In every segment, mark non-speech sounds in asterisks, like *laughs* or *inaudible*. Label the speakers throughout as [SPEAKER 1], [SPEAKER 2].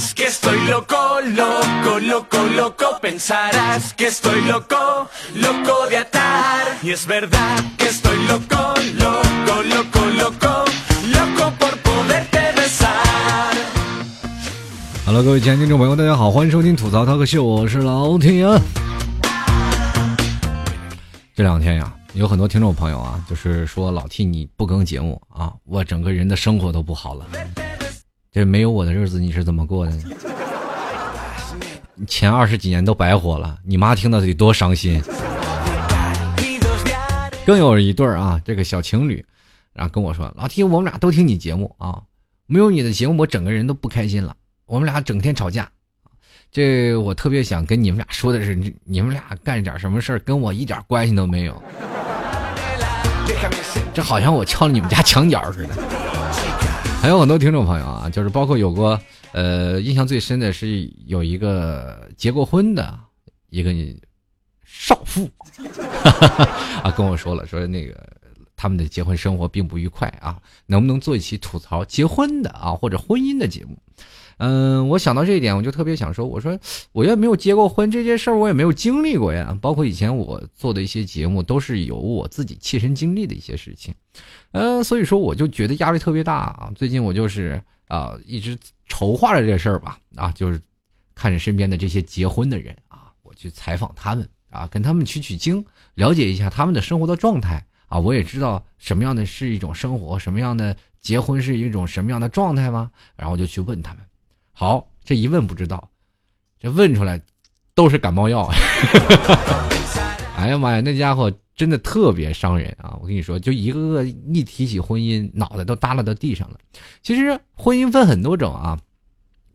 [SPEAKER 1] Pensarás que estoy loco, loco, loco, loco. Pensarás que estoy loco, loco de atar. Y es verdad que estoy loco, loco, loco, loco, loco por poderte besar.
[SPEAKER 2] Hello，各位亲爱的听众朋友，大家好，欢迎收听吐槽 talk 秀，我是老铁。这两天呀，有很多听众朋友啊，就是说老 T 你不更节目啊，我整个人的生活都不好了。这没有我的日子你是怎么过的？前二十几年都白活了，你妈听到得多伤心。更有一对儿啊，这个小情侣，然后跟我说，老 T 我们俩都听你节目啊，没有你的节目我整个人都不开心了，我们俩整天吵架。这我特别想跟你们俩说的是，你们俩干点什么事儿跟我一点关系都没有。这好像我敲了你们家墙角似的。还有很多听众朋友啊，就是包括有过，呃，印象最深的是有一个结过婚的一个少妇，*laughs* 啊，跟我说了，说那个他们的结婚生活并不愉快啊，能不能做一期吐槽结婚的啊或者婚姻的节目？嗯，我想到这一点，我就特别想说，我说我也没有结过婚，这件事儿我也没有经历过呀。包括以前我做的一些节目，都是有我自己切身经历的一些事情。嗯，所以说我就觉得压力特别大啊。最近我就是啊，一直筹划着这事儿吧，啊，就是看着身边的这些结婚的人啊，我去采访他们啊，跟他们取取经，了解一下他们的生活的状态啊。我也知道什么样的是一种生活，什么样的结婚是一种什么样的状态吗？然后就去问他们。好，这一问不知道，这问出来都是感冒药。*laughs* 哎呀妈呀，那家伙真的特别伤人啊！我跟你说，就一个个一提起婚姻，脑袋都耷拉到地上了。其实婚姻分很多种啊。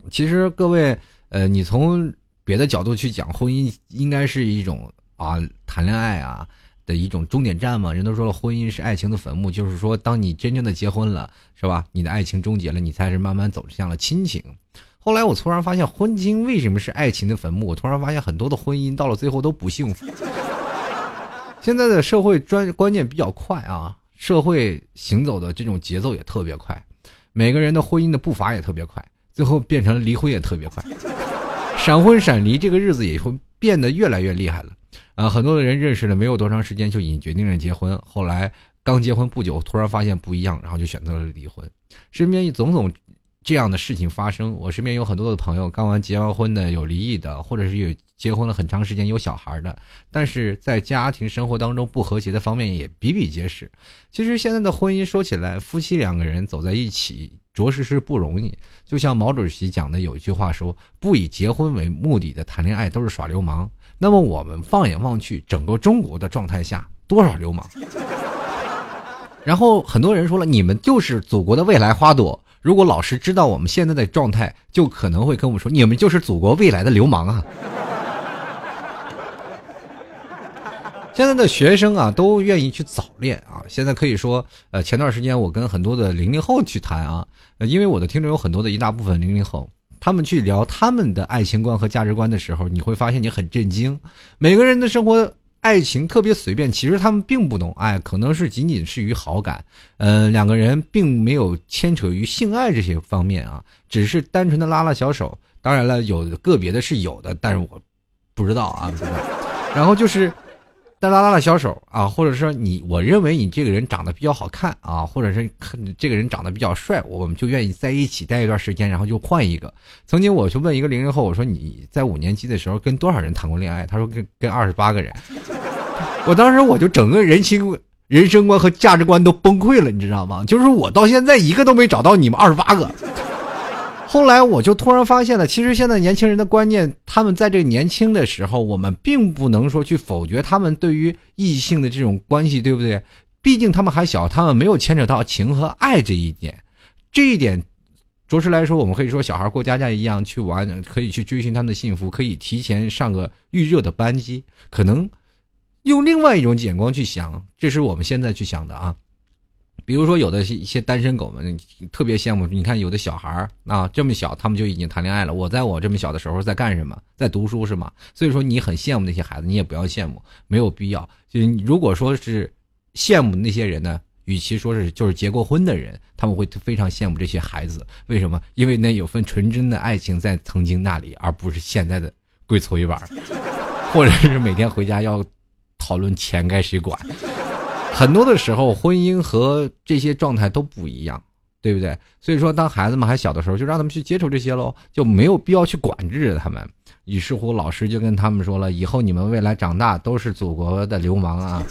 [SPEAKER 2] 其实各位，呃，你从别的角度去讲，婚姻应该是一种啊，谈恋爱啊的一种终点站嘛。人都说了，婚姻是爱情的坟墓，就是说，当你真正的结婚了，是吧？你的爱情终结了，你才是慢慢走向了亲情。后来我突然发现，婚姻为什么是爱情的坟墓？我突然发现，很多的婚姻到了最后都不幸福。现在的社会专观念比较快啊，社会行走的这种节奏也特别快，每个人的婚姻的步伐也特别快，最后变成离婚也特别快，闪婚闪离这个日子也会变得越来越厉害了。啊，很多的人认识了没有多长时间就已经决定了结婚，后来刚结婚不久，突然发现不一样，然后就选择了离婚。身边一种种。这样的事情发生，我身边有很多的朋友，刚完结完婚的，有离异的，或者是有结婚了很长时间有小孩的，但是在家庭生活当中不和谐的方面也比比皆是。其实现在的婚姻说起来，夫妻两个人走在一起，着实是不容易。就像毛主席讲的有一句话说：“不以结婚为目的的谈恋爱都是耍流氓。”那么我们放眼望去，整个中国的状态下，多少流氓？然后很多人说了：“你们就是祖国的未来花朵。”如果老师知道我们现在的状态，就可能会跟我们说：“你们就是祖国未来的流氓啊！”现在的学生啊，都愿意去早恋啊。现在可以说，呃，前段时间我跟很多的零零后去谈啊，因为我的听众有很多的一大部分零零后，他们去聊他们的爱情观和价值观的时候，你会发现你很震惊，每个人的生活。爱情特别随便，其实他们并不懂爱，可能是仅仅是于好感，嗯，两个人并没有牵扯于性爱这些方面啊，只是单纯的拉拉小手。当然了，有个别的是有的，但是我不知道啊。然后就是。再拉拉拉小手啊，或者说你，我认为你这个人长得比较好看啊，或者是这个人长得比较帅，我们就愿意在一起待一段时间，然后就换一个。曾经我就问一个零零后，我说你在五年级的时候跟多少人谈过恋爱？他说跟跟二十八个人。我当时我就整个人心、人生观和价值观都崩溃了，你知道吗？就是我到现在一个都没找到你们二十八个。后来我就突然发现了，其实现在年轻人的观念，他们在这个年轻的时候，我们并不能说去否决他们对于异性的这种关系，对不对？毕竟他们还小，他们没有牵扯到情和爱这一点。这一点，着实来说，我们可以说小孩过家家一样去玩，可以去追寻他们的幸福，可以提前上个预热的班机，可能用另外一种眼光去想，这是我们现在去想的啊。比如说，有的一些单身狗们特别羡慕。你看，有的小孩啊，这么小，他们就已经谈恋爱了。我在我这么小的时候在干什么？在读书是吗？所以说，你很羡慕那些孩子，你也不要羡慕，没有必要。就是如果说是羡慕那些人呢，与其说是就是结过婚的人，他们会非常羡慕这些孩子。为什么？因为那有份纯真的爱情在曾经那里，而不是现在的跪搓衣板，或者是每天回家要讨论钱该谁管。很多的时候，婚姻和这些状态都不一样，对不对？所以说，当孩子们还小的时候，就让他们去接触这些喽，就没有必要去管制他们。于是乎，老师就跟他们说了：“以后你们未来长大都是祖国的流氓啊！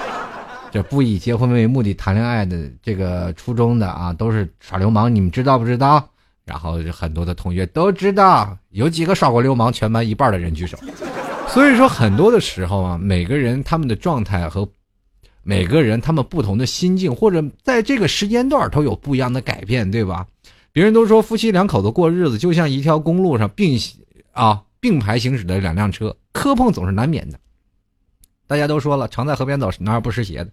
[SPEAKER 2] *laughs* 这不以结婚为目的谈恋爱的这个初中的啊，都是耍流氓，你们知道不知道？”然后很多的同学都知道，有几个耍过流氓？全班一半的人举手。所以说，很多的时候啊，每个人他们的状态和每个人他们不同的心境，或者在这个时间段都有不一样的改变，对吧？别人都说夫妻两口子过日子就像一条公路上并行啊，并排行驶的两辆车，磕碰总是难免的。大家都说了，常在河边走，哪有不湿鞋的，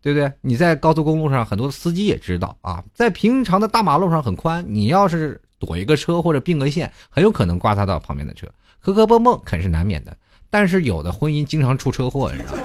[SPEAKER 2] 对不对？你在高速公路上，很多司机也知道啊，在平常的大马路上很宽，你要是躲一个车或者并个线，很有可能刮擦到旁边的车，磕磕碰碰肯定是难免的。但是有的婚姻经常出车祸，你知道吗？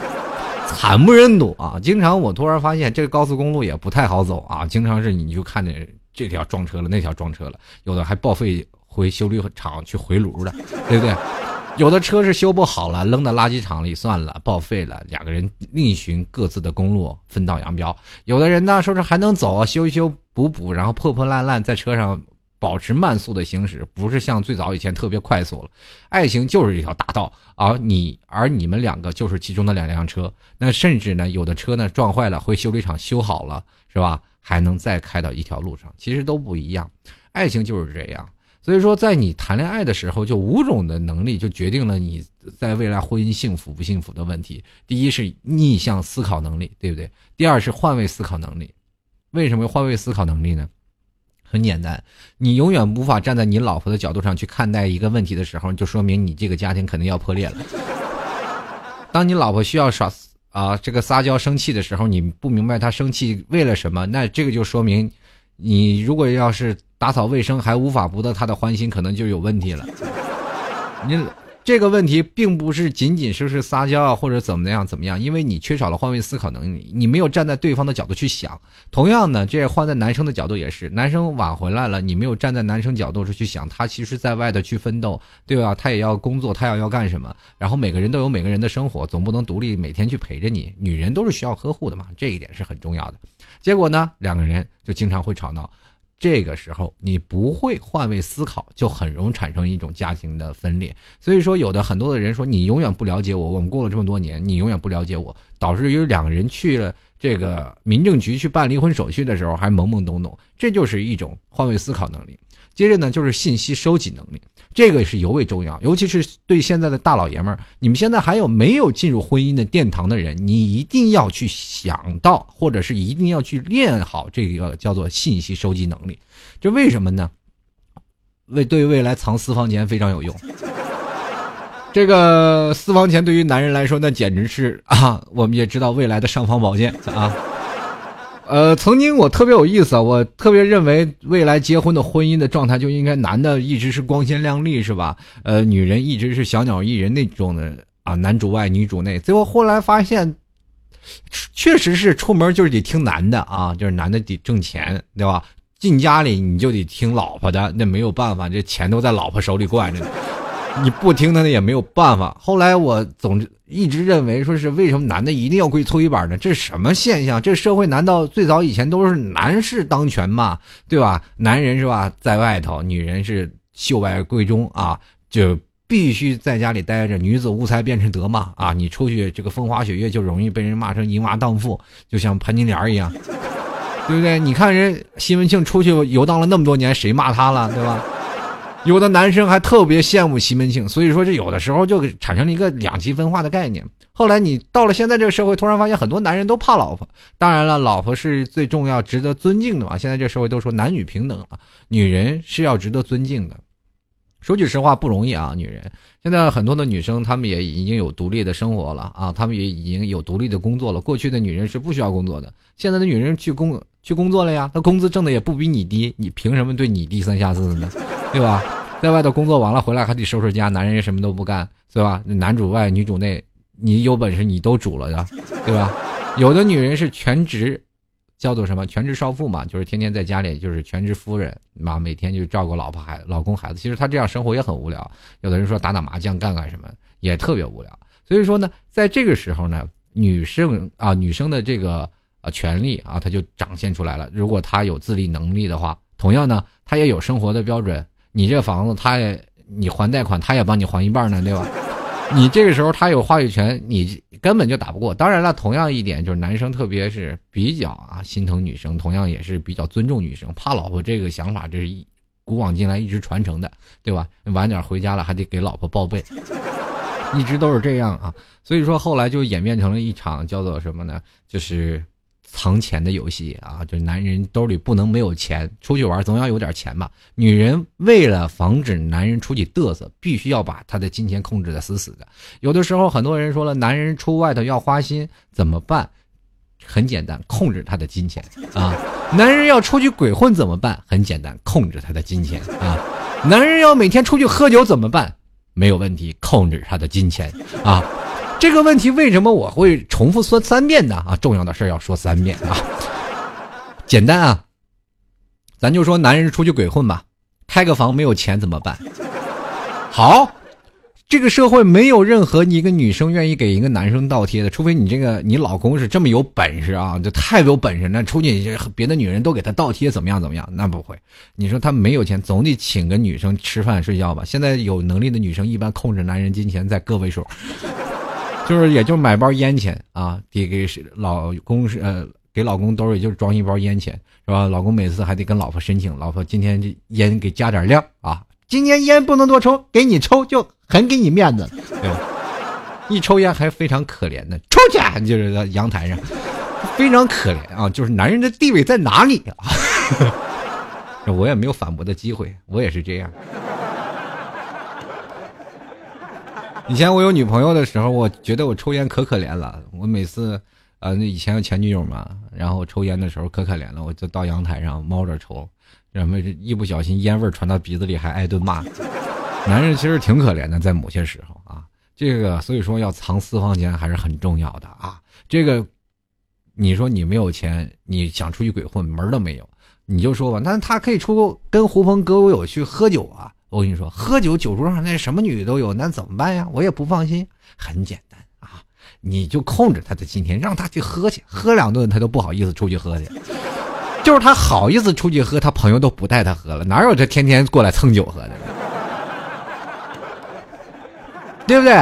[SPEAKER 2] 惨不忍睹啊！经常我突然发现，这个高速公路也不太好走啊，经常是你就看见这条撞车了，那条撞车了，有的还报废。回修理厂去回炉的，对不对？*laughs* 有的车是修不好了，扔到垃圾场里算了，报废了。两个人另寻各自的公路，分道扬镳。有的人呢，说是还能走，修一修补补，然后破破烂烂在车上保持慢速的行驶，不是像最早以前特别快速了。爱情就是一条大道，而你而你们两个就是其中的两辆车。那甚至呢，有的车呢撞坏了，回修理厂修好了，是吧？还能再开到一条路上，其实都不一样。爱情就是这样。所以说，在你谈恋爱的时候，就五种的能力就决定了你在未来婚姻幸福不幸福的问题。第一是逆向思考能力，对不对？第二是换位思考能力。为什么换位思考能力呢？很简单，你永远无法站在你老婆的角度上去看待一个问题的时候，就说明你这个家庭肯定要破裂了。当你老婆需要耍啊这个撒娇生气的时候，你不明白她生气为了什么，那这个就说明你如果要是。打扫卫生还无法博得她的欢心，可能就有问题了。你这个问题并不是仅仅说是撒娇啊，或者怎么样怎么样，因为你缺少了换位思考能力，你没有站在对方的角度去想。同样呢，这换在男生的角度也是，男生晚回来了，你没有站在男生角度去想，他其实在外头去奋斗，对吧？他也要工作，他要要干什么？然后每个人都有每个人的生活，总不能独立每天去陪着你。女人都是需要呵护的嘛，这一点是很重要的。结果呢，两个人就经常会吵闹。这个时候你不会换位思考，就很容易产生一种家庭的分裂。所以说，有的很多的人说你永远不了解我，我们过了这么多年，你永远不了解我，导致于两个人去了这个民政局去办离婚手续的时候还懵懵懂懂，这就是一种换位思考能力。接着呢，就是信息收集能力，这个是尤为重要，尤其是对现在的大老爷们儿。你们现在还有没有进入婚姻的殿堂的人？你一定要去想到，或者是一定要去练好这个叫做信息收集能力。这为什么呢？为对未来藏私房钱非常有用。这个私房钱对于男人来说，那简直是 *laughs* 啊，我们也知道未来的尚方宝剑啊。呃，曾经我特别有意思，我特别认为未来结婚的婚姻的状态就应该男的一直是光鲜亮丽，是吧？呃，女人一直是小鸟依人那种的啊，男主外女主内。最后后来发现，确实是出门就是得听男的啊，就是男的得挣钱，对吧？进家里你就得听老婆的，那没有办法，这钱都在老婆手里惯着呢。你不听他的也没有办法。后来我总一直认为，说是为什么男的一定要跪搓衣板呢？这是什么现象？这社会难道最早以前都是男士当权吗？对吧？男人是吧，在外头，女人是秀外闺中啊，就必须在家里待着。女子无才便是德嘛啊！你出去这个风花雪月，就容易被人骂成淫娃荡妇，就像潘金莲一样，对不对？你看人西门庆出去游荡了那么多年，谁骂他了，对吧？有的男生还特别羡慕西门庆，所以说这有的时候就产生了一个两极分化的概念。后来你到了现在这个社会，突然发现很多男人都怕老婆。当然了，老婆是最重要、值得尊敬的嘛。现在这社会都说男女平等了，女人是要值得尊敬的。说句实话，不容易啊，女人。现在很多的女生，她们也已经有独立的生活了啊，她们也已经有独立的工作了。过去的女人是不需要工作的，现在的女人去工去工作了呀，她工资挣的也不比你低，你凭什么对你低三下四的呢？对吧？在外头工作完了回来还得收拾家，男人什么都不干，对吧？男主外女主内，你有本事你都主了呀，对吧？有的女人是全职叫做什么全职少妇嘛，就是天天在家里就是全职夫人嘛，每天就照顾老婆孩老公孩子。其实她这样生活也很无聊。有的人说打打麻将干干什么也特别无聊。所以说呢，在这个时候呢，女生啊，女生的这个呃权利啊，她就展现出来了。如果她有自立能力的话，同样呢，她也有生活的标准。你这房子，他也你还贷款，他也帮你还一半呢，对吧？你这个时候他有话语权，你根本就打不过。当然了，同样一点就是男生特别是比较啊心疼女生，同样也是比较尊重女生，怕老婆这个想法，这是古往今来一直传承的，对吧？晚点回家了还得给老婆报备，一直都是这样啊。所以说后来就演变成了一场叫做什么呢？就是。藏钱的游戏啊，就男人兜里不能没有钱，出去玩总要有点钱吧。女人为了防止男人出去嘚瑟，必须要把他的金钱控制的死死的。有的时候很多人说了，男人出外头要花心怎么办？很简单，控制他的金钱啊。男人要出去鬼混怎么办？很简单，控制他的金钱啊。男人要每天出去喝酒怎么办？没有问题，控制他的金钱啊。这个问题为什么我会重复说三遍呢？啊，重要的事要说三遍啊。简单啊，咱就说男人出去鬼混吧，开个房没有钱怎么办？好，这个社会没有任何一个女生愿意给一个男生倒贴的，除非你这个你老公是这么有本事啊，就太有本事，那出去别的女人都给他倒贴，怎么样怎么样？那不会。你说他没有钱，总得请个女生吃饭睡觉吧？现在有能力的女生一般控制男人金钱在个位数。就是，也就买包烟钱啊，给给老公是呃，给老公兜里就装一包烟钱，是吧？老公每次还得跟老婆申请，老婆今天这烟给加点量啊，今天烟不能多抽，给你抽就很给你面子，对吧？一抽烟还非常可怜的，出去就是在阳台上，非常可怜啊，就是男人的地位在哪里啊？*laughs* 我也没有反驳的机会，我也是这样。以前我有女朋友的时候，我觉得我抽烟可可怜了。我每次，呃，那以前有前女友嘛，然后抽烟的时候可可怜了，我就到阳台上猫着抽，然后一不小心烟味传到鼻子里还挨顿骂。男人其实挺可怜的，在某些时候啊，这个所以说要藏私房钱还是很重要的啊。这个，你说你没有钱，你想出去鬼混门儿都没有，你就说吧，那他可以出跟狐朋狗友去喝酒啊。我跟你说，喝酒酒桌上那什么女都有，那怎么办呀？我也不放心。很简单啊，你就控制他的今天，让他去喝去，喝两顿他都不好意思出去喝去。就是他好意思出去喝，他朋友都不带他喝了，哪有这天天过来蹭酒喝的？*laughs* 对不对？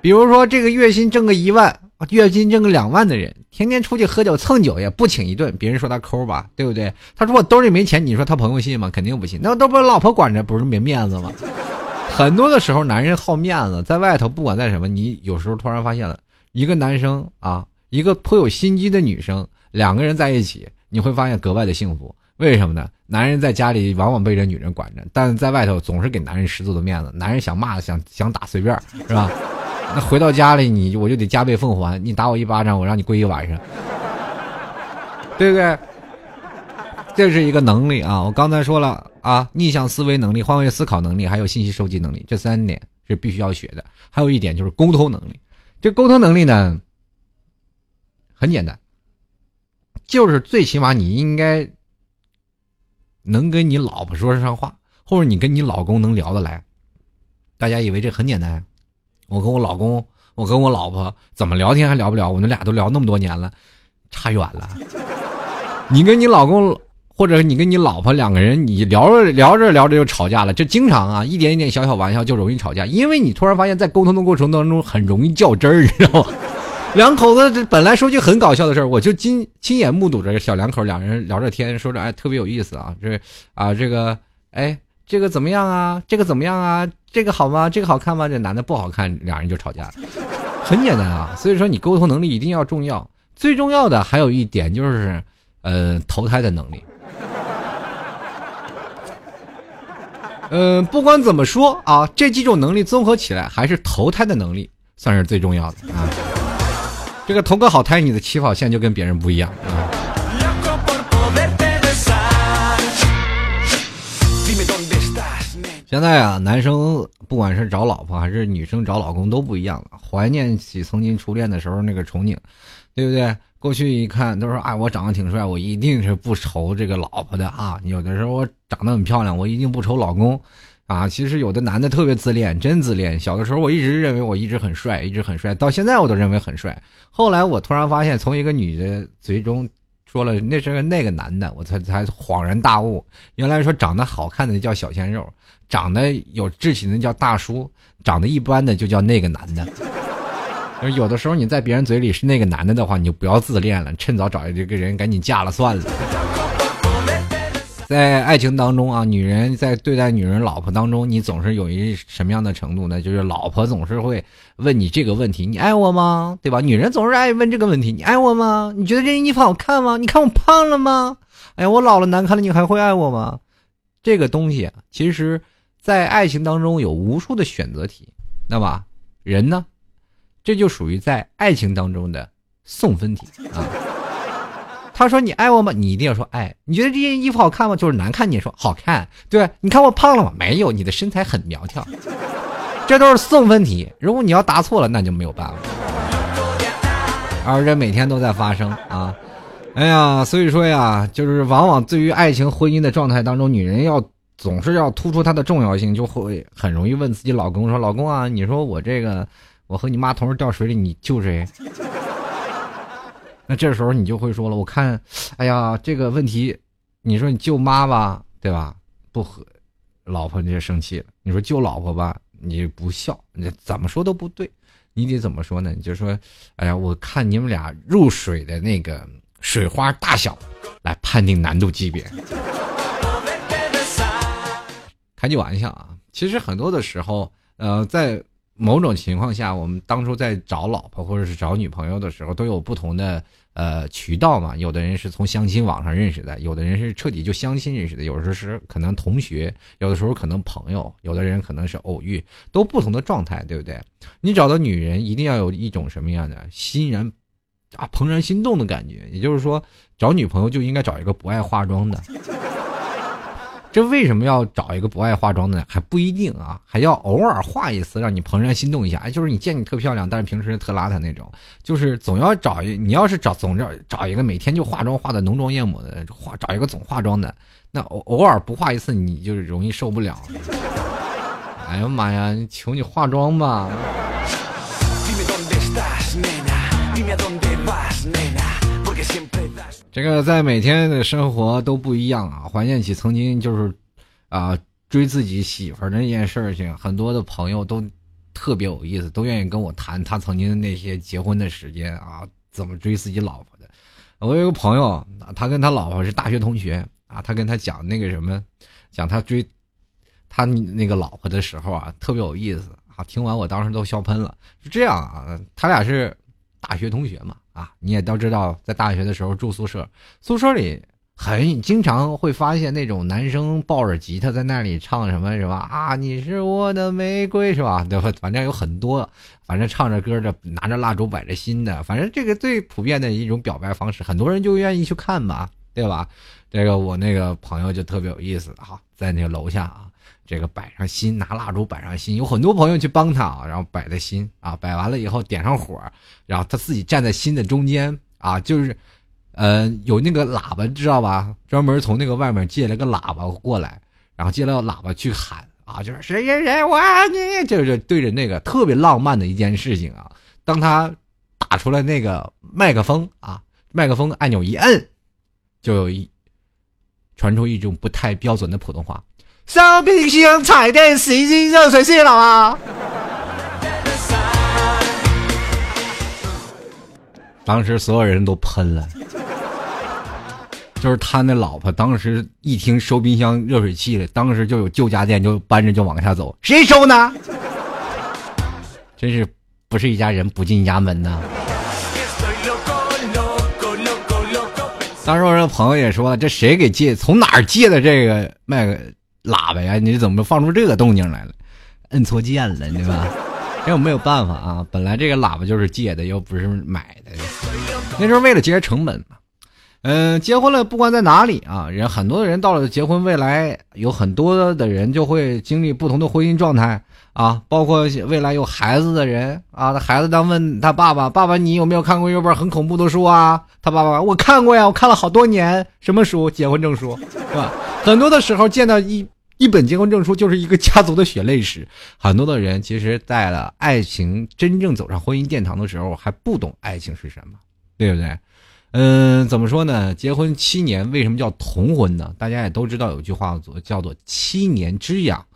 [SPEAKER 2] 比如说这个月薪挣个一万。月薪挣个两万的人，天天出去喝酒蹭酒，也不请一顿，别人说他抠吧，对不对？他说我兜里没钱，你说他朋友信吗？肯定不信。那都不是老婆管着，不是没面子吗？*laughs* 很多的时候，男人好面子，在外头不管在什么，你有时候突然发现了一个男生啊，一个颇有心机的女生，两个人在一起，你会发现格外的幸福。为什么呢？男人在家里往往被这女人管着，但是在外头总是给男人十足的面子，男人想骂想想打随便，是吧？那回到家里，你我就得加倍奉还。你打我一巴掌，我让你跪一晚上，对不对？这是一个能力啊！我刚才说了啊，逆向思维能力、换位思考能力，还有信息收集能力，这三点是必须要学的。还有一点就是沟通能力。这沟通能力呢，很简单，就是最起码你应该能跟你老婆说上话，或者你跟你老公能聊得来。大家以为这很简单？我跟我老公，我跟我老婆怎么聊天还聊不了？我们俩都聊那么多年了，差远了。你跟你老公，或者你跟你老婆两个人，你聊着聊着聊着就吵架了，这经常啊，一点一点小小玩笑就容易吵架，因为你突然发现，在沟通的过程当中很容易较真儿，你知道吗？*laughs* 两口子本来说句很搞笑的事儿，我就亲亲眼目睹着小两口两人聊着天，说着哎特别有意思啊，这啊这个哎。这个怎么样啊？这个怎么样啊？这个好吗？这个好看吗？这男的不好看，两人就吵架，很简单啊。所以说，你沟通能力一定要重要。最重要的还有一点就是，呃，投胎的能力。嗯，不管怎么说啊，这几种能力综合起来，还是投胎的能力算是最重要的啊。这个投个好胎，你的起跑线就跟别人不一样啊。现在啊，男生不管是找老婆还是女生找老公都不一样了。怀念起曾经初恋的时候那个憧憬，对不对？过去一看都说啊，我长得挺帅，我一定是不愁这个老婆的啊。有的时候我长得很漂亮，我一定不愁老公啊。其实有的男的特别自恋，真自恋。小的时候我一直认为我一直很帅，一直很帅，到现在我都认为很帅。后来我突然发现，从一个女的嘴中说了那是个那个男的，我才才恍然大悟，原来说长得好看的叫小鲜肉，长得有志气的叫大叔，长得一般的就叫那个男的。有的时候你在别人嘴里是那个男的的话，你就不要自恋了，趁早找这个人赶紧嫁了算了。在爱情当中啊，女人在对待女人老婆当中，你总是有一什么样的程度呢？就是老婆总是会问你这个问题：你爱我吗？对吧？女人总是爱问这个问题：你爱我吗？你觉得这件衣服好看吗？你看我胖了吗？哎呀，我老了难看了，你还会爱我吗？这个东西其实，在爱情当中有无数的选择题，那么人呢？这就属于在爱情当中的送分题啊！他说：“你爱我吗？”你一定要说爱。你觉得这件衣服好看吗？就是难看，你也说好看。对，你看我胖了吗？没有，你的身材很苗条。这都是送分题。如果你要答错了，那就没有办法。而这每天都在发生啊！哎呀，所以说呀，就是往往对于爱情婚姻的状态当中，女人要总是要突出它的重要性，就会很容易问自己老公说：“老公啊，你说我这个。”我和你妈同时掉水里，你救谁？那这时候你就会说了，我看，哎呀，这个问题，你说你救妈吧，对吧？不和老婆你就生气了。你说救老婆吧，你不孝，你怎么说都不对。你得怎么说呢？你就说，哎呀，我看你们俩入水的那个水花大小，来判定难度级别。开句玩笑啊，其实很多的时候，呃，在。某种情况下，我们当初在找老婆或者是找女朋友的时候，都有不同的呃渠道嘛。有的人是从相亲网上认识的，有的人是彻底就相亲认识的，有时候是可能同学，有的时候可能朋友，有的人可能是偶遇，都不同的状态，对不对？你找到女人，一定要有一种什么样的欣然啊怦然心动的感觉。也就是说，找女朋友就应该找一个不爱化妆的。这为什么要找一个不爱化妆的呢？还不一定啊，还要偶尔化一次，让你怦然心动一下。哎，就是你见你特漂亮，但是平时特邋遢那种，就是总要找一。你要是找总找找一个每天就化妆化的浓妆艳抹的，化找一个总化妆的，那偶偶尔不化一次，你就容易受不了。哎呀妈呀，求你化妆吧。这个在每天的生活都不一样啊！怀念起曾经就是，啊，追自己媳妇儿那件事情，很多的朋友都特别有意思，都愿意跟我谈他曾经那些结婚的时间啊，怎么追自己老婆的。我有个朋友，他跟他老婆是大学同学啊，他跟他讲那个什么，讲他追他那个老婆的时候啊，特别有意思啊！听完我当时都笑喷了。是这样啊，他俩是大学同学嘛。啊，你也都知道，在大学的时候住宿舍，宿舍里很经常会发现那种男生抱着吉他在那里唱什么什么啊，你是我的玫瑰，是吧？对吧？反正有很多，反正唱着歌的，拿着蜡烛摆着心的，反正这个最普遍的一种表白方式，很多人就愿意去看吧，对吧？这个我那个朋友就特别有意思哈，在那个楼下啊。这个摆上心，拿蜡烛摆上心，有很多朋友去帮他啊，然后摆的心啊，摆完了以后点上火，然后他自己站在心的中间啊，就是，呃，有那个喇叭知道吧？专门从那个外面借了个喇叭过来，然后借了喇叭去喊啊，就是谁谁谁我爱你，就是对着那个特别浪漫的一件事情啊。当他打出来那个麦克风啊，麦克风按钮一摁，就有一传出一种不太标准的普通话。烧冰箱、彩电、洗衣机、热水器了吗？当时所有人都喷了，就是他那老婆，当时一听收冰箱、热水器了，当时就有旧家电就搬着就往下走，谁收呢？真是不是一家人不进一家门呐！当时我那朋友也说，这谁给借？从哪儿借的这个麦克？喇叭呀，你怎么放出这个动静来了？摁错键了，对吧？这 *laughs* 我没有办法啊。本来这个喇叭就是借的，又不是买的。那时候为了节约成本嘛，嗯，结婚了，不管在哪里啊，人很多的人到了结婚，未来有很多的人就会经历不同的婚姻状态啊，包括未来有孩子的人啊，他孩子当问他爸爸：“爸爸，你有没有看过一本很恐怖的书啊？”他爸爸：“我看过呀，我看了好多年。什么书？结婚证书，是吧？很多的时候见到一一本结婚证书，就是一个家族的血泪史。很多的人其实，在了爱情真正走上婚姻殿堂的时候，还不懂爱情是什么，对不对？”嗯，怎么说呢？结婚七年为什么叫童婚呢？大家也都知道有句话叫做“七年之痒”。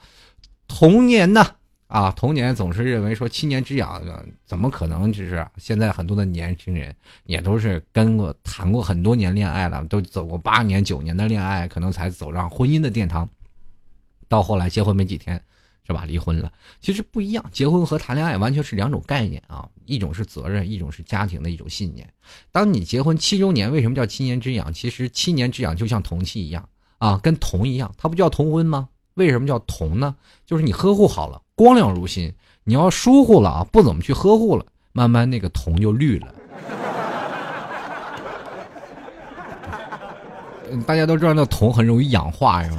[SPEAKER 2] 童年呢，啊，童年总是认为说七年之痒，怎么可能？就是现在很多的年轻人也都是跟过谈过很多年恋爱了，都走过八年九年的恋爱，可能才走上婚姻的殿堂。到后来结婚没几天。是吧？离婚了，其实不一样。结婚和谈恋爱完全是两种概念啊，一种是责任，一种是家庭的一种信念。当你结婚七周年，为什么叫七年之痒？其实七年之痒就像同期一样啊，跟铜一样，它不叫同婚吗？为什么叫铜呢？就是你呵护好了，光亮如新。你要疏忽了啊，不怎么去呵护了，慢慢那个铜就绿了。大家都知道那铜很容易氧化，是吧？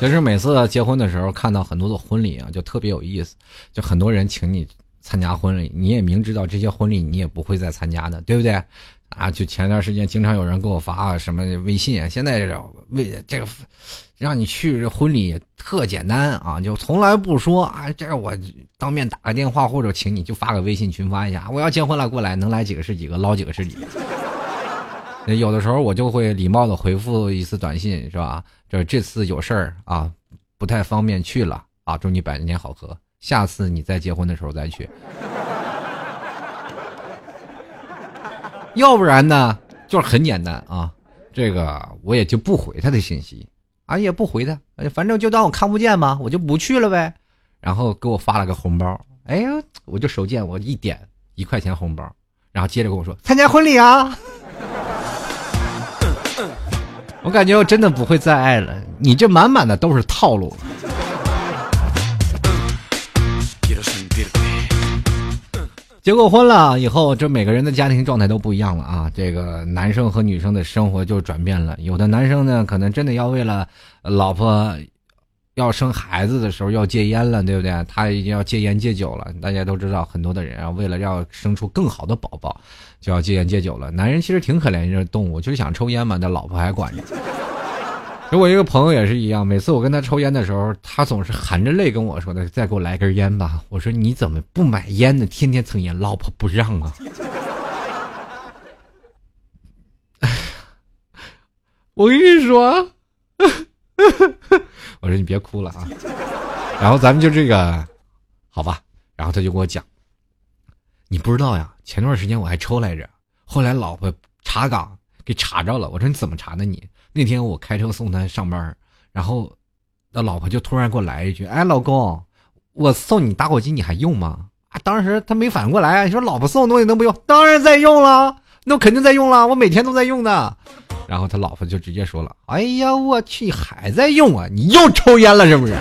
[SPEAKER 2] 其实每次结婚的时候，看到很多的婚礼啊，就特别有意思。就很多人请你参加婚礼，你也明知道这些婚礼你也不会再参加的，对不对？啊，就前段时间经常有人给我发什么微信啊，现在这微这个让你去婚礼特简单啊，就从来不说啊，这我当面打个电话或者请你就发个微信群发一下，我要结婚了，过来能来几个是几个，捞几个是几个。*laughs* 有的时候我就会礼貌的回复一次短信，是吧？这这次有事儿啊，不太方便去了啊，祝你百年好合。下次你再结婚的时候再去。*laughs* 要不然呢，就是很简单啊，这个我也就不回他的信息俺，也不回他，反正就当我看不见嘛，我就不去了呗。然后给我发了个红包，哎呀，我就手贱，我一点一块钱红包，然后接着跟我说参加婚礼啊。*laughs* 我感觉我真的不会再爱了，你这满满的都是套路。结过婚了以后，这每个人的家庭状态都不一样了啊！这个男生和女生的生活就转变了。有的男生呢，可能真的要为了老婆要生孩子的时候要戒烟了，对不对？他已经要戒烟戒酒了。大家都知道，很多的人啊，为了要生出更好的宝宝。就要戒烟戒酒了。男人其实挺可怜一只动物，就是想抽烟嘛，那老婆还管着。给我一个朋友也是一样，每次我跟他抽烟的时候，他总是含着泪跟我说的：“再给我来根烟吧。”我说：“你怎么不买烟呢？天天蹭烟，老婆不让啊。*laughs* ”我跟你说，*laughs* 我说你别哭了啊。然后咱们就这个，好吧。然后他就跟我讲。你不知道呀？前段时间我还抽来着，后来老婆查岗给查着了。我说你怎么查的？你那天我开车送他上班，然后那老婆就突然给我来一句：“哎，老公，我送你打火机你还用吗？”啊，当时他没反应过来。你说老婆送的东西能不用？当然在用了，那我肯定在用了，我每天都在用的。然后他老婆就直接说了：“哎呀，我去，还在用啊？你又抽烟了是不是？给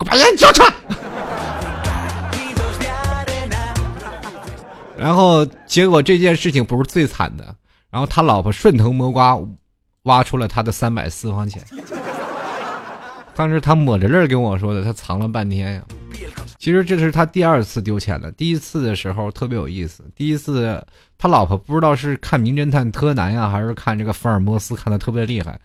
[SPEAKER 2] 我把烟交出来！”然后结果这件事情不是最惨的，然后他老婆顺藤摸瓜，挖出了他的三百私房钱。当时他抹着泪跟我说的，他藏了半天呀。其实这是他第二次丢钱了，第一次的时候特别有意思。第一次他老婆不知道是看名侦探柯南呀，还是看这个福尔摩斯看的特别厉害，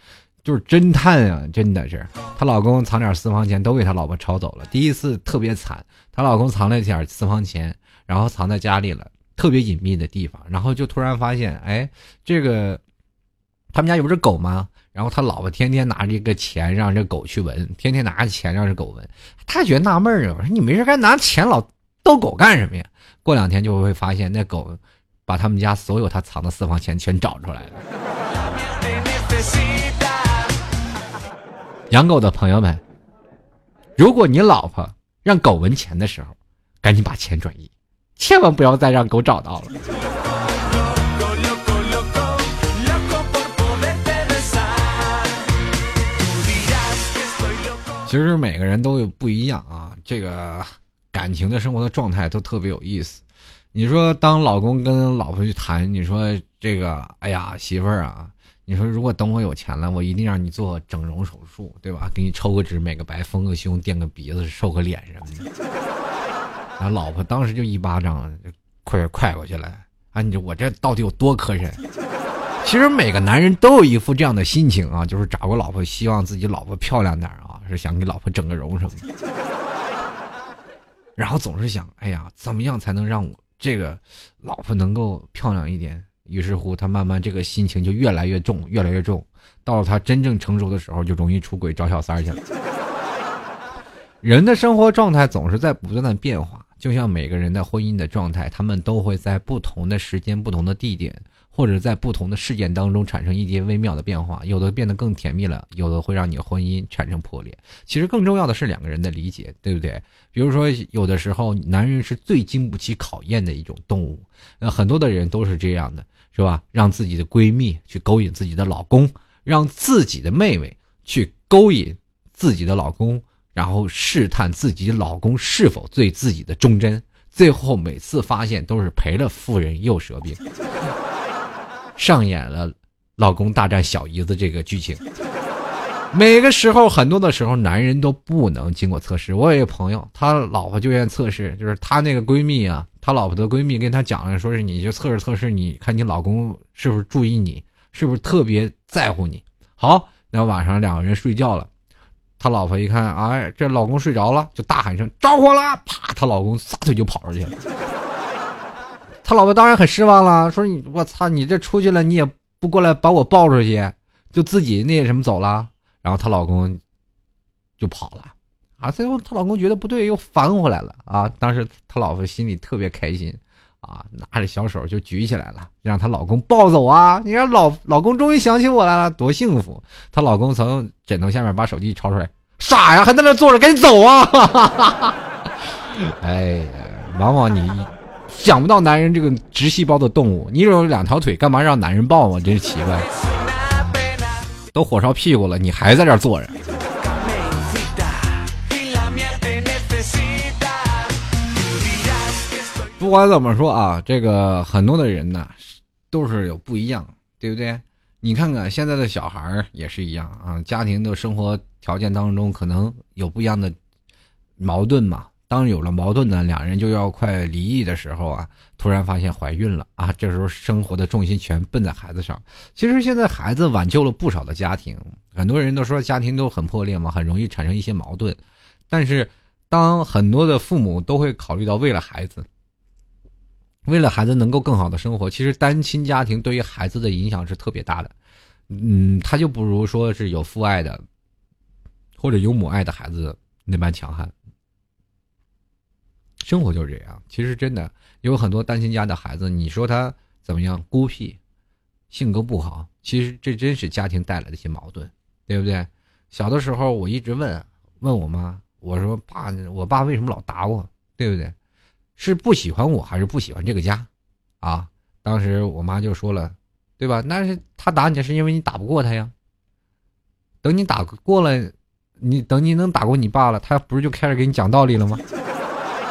[SPEAKER 2] 就是侦探啊，真的是她老公藏点私房钱都给他老婆抄走了。第一次特别惨，她老公藏了一点私房钱，然后藏在家里了。特别隐秘的地方，然后就突然发现，哎，这个他们家有只狗吗？然后他老婆天天拿着一个钱让这狗去闻，天天拿着钱让这狗闻，他觉得纳闷儿啊，我说你没事干拿钱老逗狗干什么呀？过两天就会发现那狗把他们家所有他藏的私房钱全找出来了。养狗的朋友们，如果你老婆让狗闻钱的时候，赶紧把钱转移。千万不要再让狗找到了。其实每个人都有不一样啊，这个感情的生活的状态都特别有意思。你说当老公跟老婆去谈，你说这个，哎呀，媳妇儿啊，你说如果等我有钱了，我一定让你做整容手术，对吧？给你抽个脂、美个白、丰个胸、垫个鼻子、瘦个脸什么的。然后老婆当时就一巴掌就快快过去了。啊，你我这到底有多磕碜？其实每个男人都有一副这样的心情啊，就是找个老婆，希望自己老婆漂亮点啊，是想给老婆整个容什么的。*laughs* 然后总是想，哎呀，怎么样才能让我这个老婆能够漂亮一点？于是乎，他慢慢这个心情就越来越重，越来越重。到了他真正成熟的时候，就容易出轨找小三去了。人的生活状态总是在不断的变化，就像每个人的婚姻的状态，他们都会在不同的时间、不同的地点。或者在不同的事件当中产生一些微妙的变化，有的变得更甜蜜了，有的会让你婚姻产生破裂。其实更重要的是两个人的理解，对不对？比如说，有的时候男人是最经不起考验的一种动物，那很多的人都是这样的，是吧？让自己的闺蜜去勾引自己的老公，让自己的妹妹去勾引自己的老公，然后试探自己老公是否对自己的忠贞，最后每次发现都是赔了夫人又折兵。上演了老公大战小姨子这个剧情。每个时候，很多的时候，男人都不能经过测试。我有一个朋友，他老婆就愿测试，就是他那个闺蜜啊，他老婆的闺蜜跟他讲了，说是你就测试测试，你看你老公是不是注意你，是不是特别在乎你。好，那晚上两个人睡觉了，他老婆一看，哎，这老公睡着了，就大喊声着火了，啪，她老公撒腿就跑出去了。他老婆当然很失望了，说：“你我操，你这出去了，你也不过来把我抱出去，就自己那什么走了。”然后她老公就跑了，啊，最后她老公觉得不对，又反回来了啊。当时她老婆心里特别开心，啊，拿着小手就举起来了，让她老公抱走啊。你看老老公终于想起我来了，多幸福！她老公从枕头下面把手机抄出来，傻呀，还在那坐着，赶紧走啊！*laughs* 哎呀，往往你。想不到男人这个直细胞的动物，你有两条腿，干嘛让男人抱啊？真是奇怪。都火烧屁股了，你还在这坐着？不管怎么说啊，这个很多的人呢，都是有不一样，对不对？你看看现在的小孩也是一样啊，家庭的生活条件当中可能有不一样的矛盾嘛。当有了矛盾呢，两人就要快离异的时候啊，突然发现怀孕了啊，这时候生活的重心全奔在孩子上。其实现在孩子挽救了不少的家庭，很多人都说家庭都很破裂嘛，很容易产生一些矛盾。但是，当很多的父母都会考虑到为了孩子，为了孩子能够更好的生活，其实单亲家庭对于孩子的影响是特别大的。嗯，他就不如说是有父爱的，或者有母爱的孩子那般强悍。生活就是这样，其实真的有很多单亲家的孩子，你说他怎么样？孤僻，性格不好，其实这真是家庭带来的一些矛盾，对不对？小的时候我一直问问我妈，我说爸，我爸为什么老打我？对不对？是不喜欢我还是不喜欢这个家？啊，当时我妈就说了，对吧？那是他打你是因为你打不过他呀。等你打过了，你等你能打过你爸了，他不是就开始给你讲道理了吗？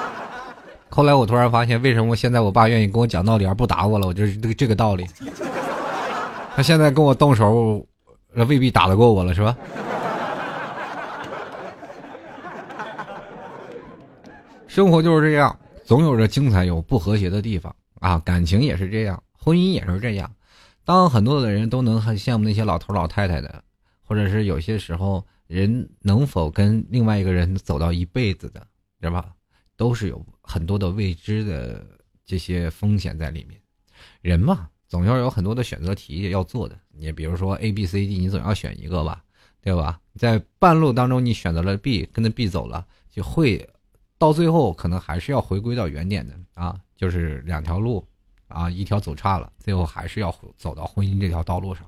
[SPEAKER 2] *laughs* 后来我突然发现，为什么现在我爸愿意跟我讲道理而不打我了？我就是这个这个道理。他现在跟我动手，未必打得过我了，是吧？*laughs* 生活就是这样，总有着精彩有不和谐的地方啊。感情也是这样，婚姻也是这样。当很多的人都能很羡慕那些老头老太太的，或者是有些时候人能否跟另外一个人走到一辈子的，对吧？都是有很多的未知的这些风险在里面，人嘛，总要有很多的选择题要做的。你比如说 A、B、C、D，你总要选一个吧，对吧？在半路当中你选择了 B，跟着 B 走了，就会到最后可能还是要回归到原点的啊，就是两条路啊，一条走差了，最后还是要走到婚姻这条道路上。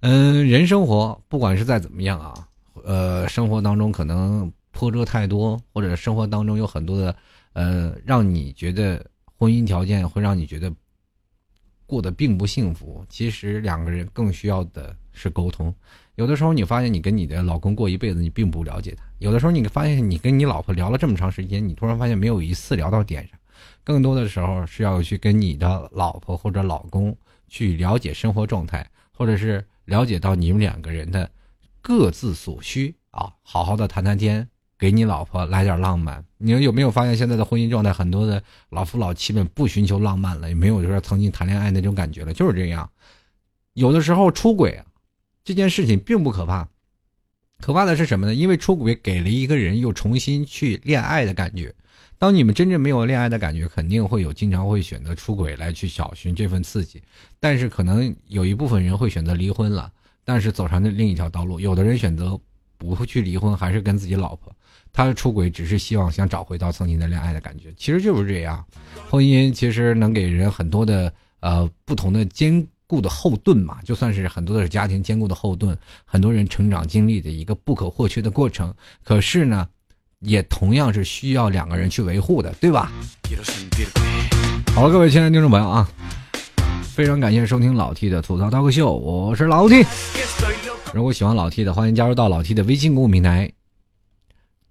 [SPEAKER 2] 嗯，人生活不管是再怎么样啊，呃，生活当中可能。波折太多，或者生活当中有很多的，呃，让你觉得婚姻条件会让你觉得过得并不幸福。其实两个人更需要的是沟通。有的时候你发现你跟你的老公过一辈子，你并不了解他；有的时候你发现你跟你老婆聊了这么长时间，你突然发现没有一次聊到点上。更多的时候是要去跟你的老婆或者老公去了解生活状态，或者是了解到你们两个人的各自所需啊，好好的谈谈天，给你老婆来点浪漫。你们有没有发现现在的婚姻状态，很多的老夫老妻们不寻求浪漫了，也没有说曾经谈恋爱那种感觉了，就是这样。有的时候出轨，这件事情并不可怕。可怕的是什么呢？因为出轨给了一个人又重新去恋爱的感觉。当你们真正没有恋爱的感觉，肯定会有经常会选择出轨来去找寻这份刺激。但是可能有一部分人会选择离婚了，但是走上的另一条道路。有的人选择不会去离婚，还是跟自己老婆，他的出轨只是希望想找回到曾经的恋爱的感觉。其实就是这样，婚姻其实能给人很多的呃不同的坚。固的后盾嘛，就算是很多的家庭坚固的后盾，很多人成长经历的一个不可或缺的过程。可是呢，也同样是需要两个人去维护的，对吧？好了，各位亲爱的听众朋友啊，非常感谢收听老 T 的吐槽刀客秀，我是老 T。如果喜欢老 T 的，欢迎加入到老 T 的微信公众平台，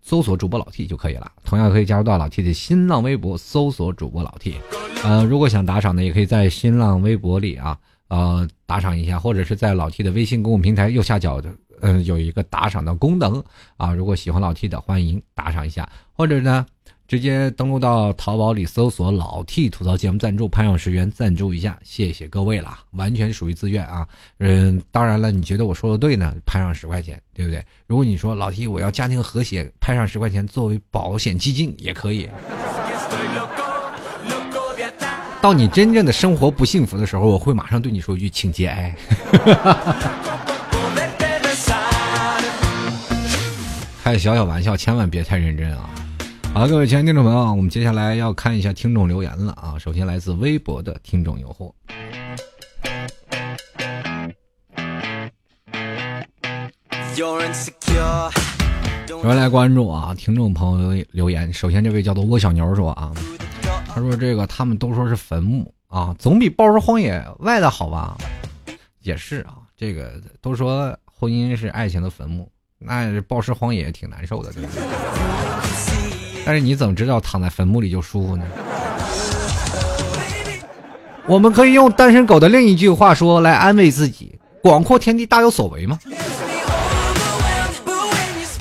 [SPEAKER 2] 搜索主播老 T 就可以了。同样可以加入到老 T 的新浪微博，搜索主播老 T。呃，如果想打赏的，也可以在新浪微博里啊。呃，打赏一下，或者是在老 T 的微信公共平台右下角的，嗯，有一个打赏的功能啊。如果喜欢老 T 的，欢迎打赏一下，或者呢，直接登录到淘宝里搜索“老 T 吐槽节目赞助”，拍上十元赞助一下，谢谢各位了，完全属于自愿啊。嗯，当然了，你觉得我说的对呢，拍上十块钱，对不对？如果你说老 T 我要家庭和谐，拍上十块钱作为保险基金也可以。到你真正的生活不幸福的时候，我会马上对你说一句，请节哀。*laughs* 开小小玩笑，千万别太认真啊！好了，各位亲爱的听众朋友，我们接下来要看一下听众留言了啊。首先来自微博的听众有货，我来关注啊，听众朋友留言。首先这位叫做蜗小牛说啊。他说：“这个他们都说是坟墓啊，总比暴尸荒野外的好吧？也是啊，这个都说婚姻是爱情的坟墓，那暴尸荒野也挺难受的，但是你怎么知道躺在坟墓里就舒服呢？我们可以用单身狗的另一句话说来安慰自己：广阔天地大有所为吗？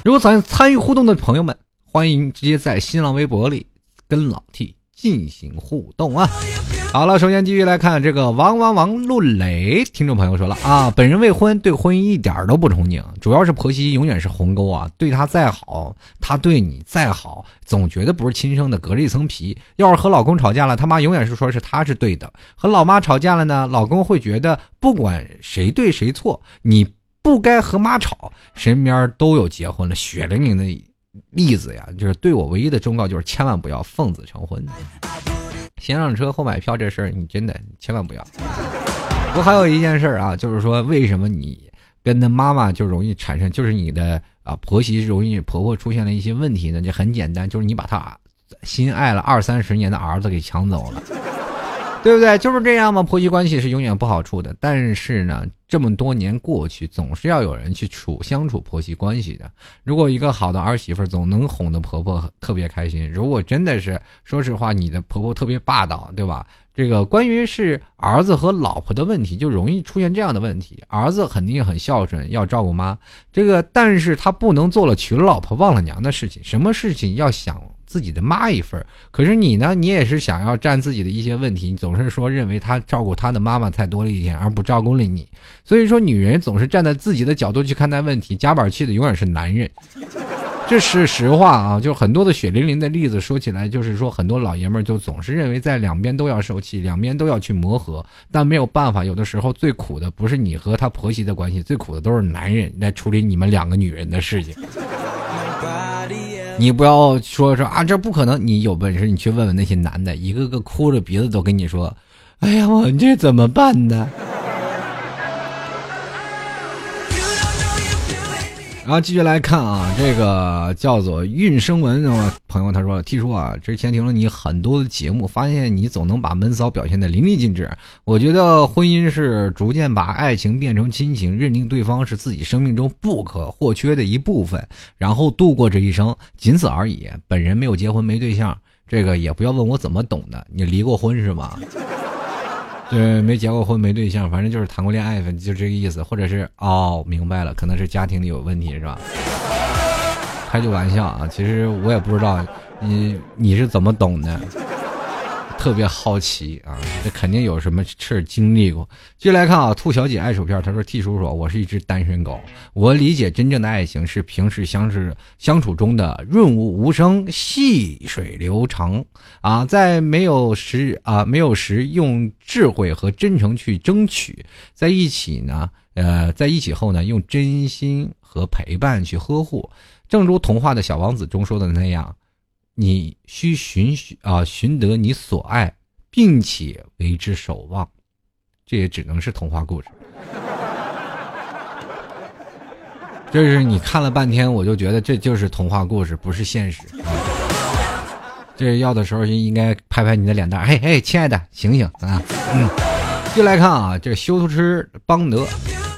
[SPEAKER 2] 如果想参与互动的朋友们，欢迎直接在新浪微博里跟老 T。”进行互动啊！好了，首先继续来看这个王王王陆雷听众朋友说了啊，本人未婚，对婚姻一点都不憧憬，主要是婆媳永远是鸿沟啊，对他再好，他对你再好，总觉得不是亲生的，隔着一层皮。要是和老公吵架了，他妈永远是说是他是对的；和老妈吵架了呢，老公会觉得不管谁对谁错，你不该和妈吵。身边都有结婚了，血淋淋的。例子呀，就是对我唯一的忠告就是千万不要奉子成婚，先上车后买票这事儿你真的千万不要。不过还有一件事啊，就是说为什么你跟他妈妈就容易产生，就是你的啊婆媳容易婆婆出现了一些问题呢？就很简单，就是你把他心爱了二三十年的儿子给抢走了。对不对？就是这样嘛，婆媳关系是永远不好处的。但是呢，这么多年过去，总是要有人去处相处婆媳关系的。如果一个好的儿媳妇总能哄得婆婆特别开心，如果真的是说实话，你的婆婆特别霸道，对吧？这个关于是儿子和老婆的问题，就容易出现这样的问题：儿子肯定很孝顺，要照顾妈，这个，但是他不能做了娶了老婆忘了娘的事情。什么事情要想？自己的妈一份可是你呢？你也是想要占自己的一些问题，你总是说认为他照顾他的妈妈太多了一点，而不照顾了你。所以说，女人总是站在自己的角度去看待问题，夹板气的永远是男人，*laughs* 这是实话啊！就很多的血淋淋的例子说起来，就是说很多老爷们儿就总是认为在两边都要受气，两边都要去磨合，但没有办法，有的时候最苦的不是你和他婆媳的关系，最苦的都是男人来处理你们两个女人的事情。你不要说说啊，这不可能！你有本事，你去问问那些男的，一个个哭着鼻子都跟你说：“哎呀，我这怎么办呢？”然后继续来看啊，这个叫做运生文的朋友他说：“听说啊，之前听了你很多的节目，发现你总能把闷骚表现的淋漓尽致。我觉得婚姻是逐渐把爱情变成亲情，认定对方是自己生命中不可或缺的一部分，然后度过这一生，仅此而已。本人没有结婚，没对象。”这个也不要问我怎么懂的。你离过婚是吗？对，没结过婚，没对象，反正就是谈过恋爱，就这个意思。或者是哦，明白了，可能是家庭里有问题，是吧？开句玩笑啊，其实我也不知道你你是怎么懂的。特别好奇啊，这肯定有什么事儿经历过。继续来看啊，兔小姐爱薯片，她说：“T 叔叔，我是一只单身狗，我理解真正的爱情是平时相识相处中的润物无声、细水流长啊，在没有时啊没有时用智慧和真诚去争取，在一起呢，呃，在一起后呢，用真心和陪伴去呵护，正如童话的小王子中说的那样。”你需寻寻啊，寻得你所爱，并且为之守望，这也只能是童话故事。*laughs* 这是你看了半天，我就觉得这就是童话故事，不是现实。这要的时候就应该拍拍你的脸蛋，嘿嘿，亲爱的，醒醒啊！嗯，就来看啊，这修图师邦德。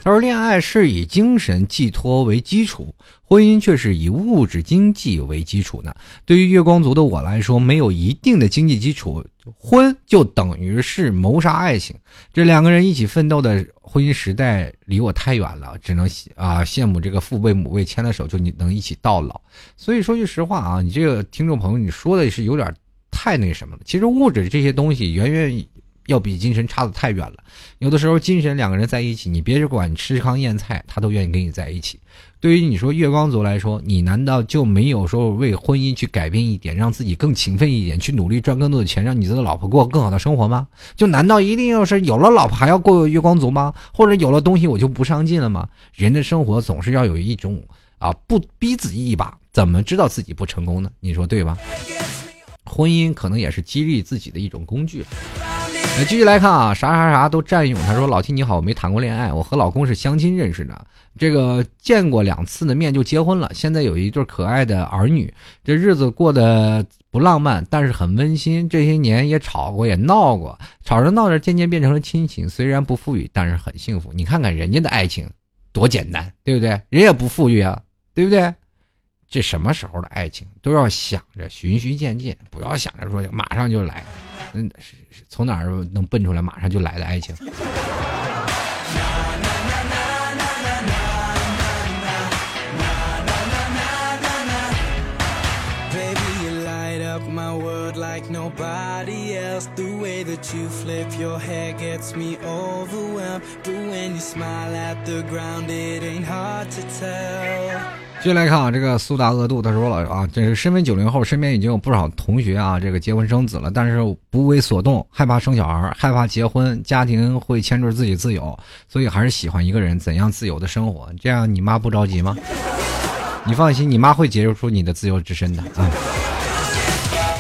[SPEAKER 2] 他说：“恋爱是以精神寄托为基础，婚姻却是以物质经济为基础的。对于月光族的我来说，没有一定的经济基础，婚就等于是谋杀爱情。这两个人一起奋斗的婚姻时代离我太远了，只能啊羡慕这个父辈母辈牵了手就你能一起到老。所以说句实话啊，你这个听众朋友，你说的是有点太那什么了。其实物质这些东西远远。”要比精神差的太远了，有的时候精神两个人在一起，你别管吃糠咽菜，他都愿意跟你在一起。对于你说月光族来说，你难道就没有说为婚姻去改变一点，让自己更勤奋一点，去努力赚更多的钱，让你的老婆过更好的生活吗？就难道一定要是有了老婆还要过月光族吗？或者有了东西我就不上进了吗？人的生活总是要有一种啊，不逼自己一把，怎么知道自己不成功呢？你说对吧？婚姻可能也是激励自己的一种工具。那继续来看啊，啥啥啥都占用。他说：“老 T 你好，我没谈过恋爱，我和老公是相亲认识的，这个见过两次的面就结婚了。现在有一对可爱的儿女，这日子过得不浪漫，但是很温馨。这些年也吵过，也闹过，吵着闹着渐渐变成了亲情。虽然不富裕，但是很幸福。你看看人家的爱情多简单，对不对？人也不富裕啊，对不对？这什么时候的爱情都要想着循序渐进，不要想着说马上就来。”嗯，是是，从哪儿能蹦出来马上就来的爱情？继续来看啊，这个苏达恶度他说了啊，这是身为九零后，身边已经有不少同学啊，这个结婚生子了，但是不为所动，害怕生小孩，害怕结婚，家庭会牵制自己自由，所以还是喜欢一个人怎样自由的生活。这样你妈不着急吗？你放心，你妈会结出你的自由之身的啊。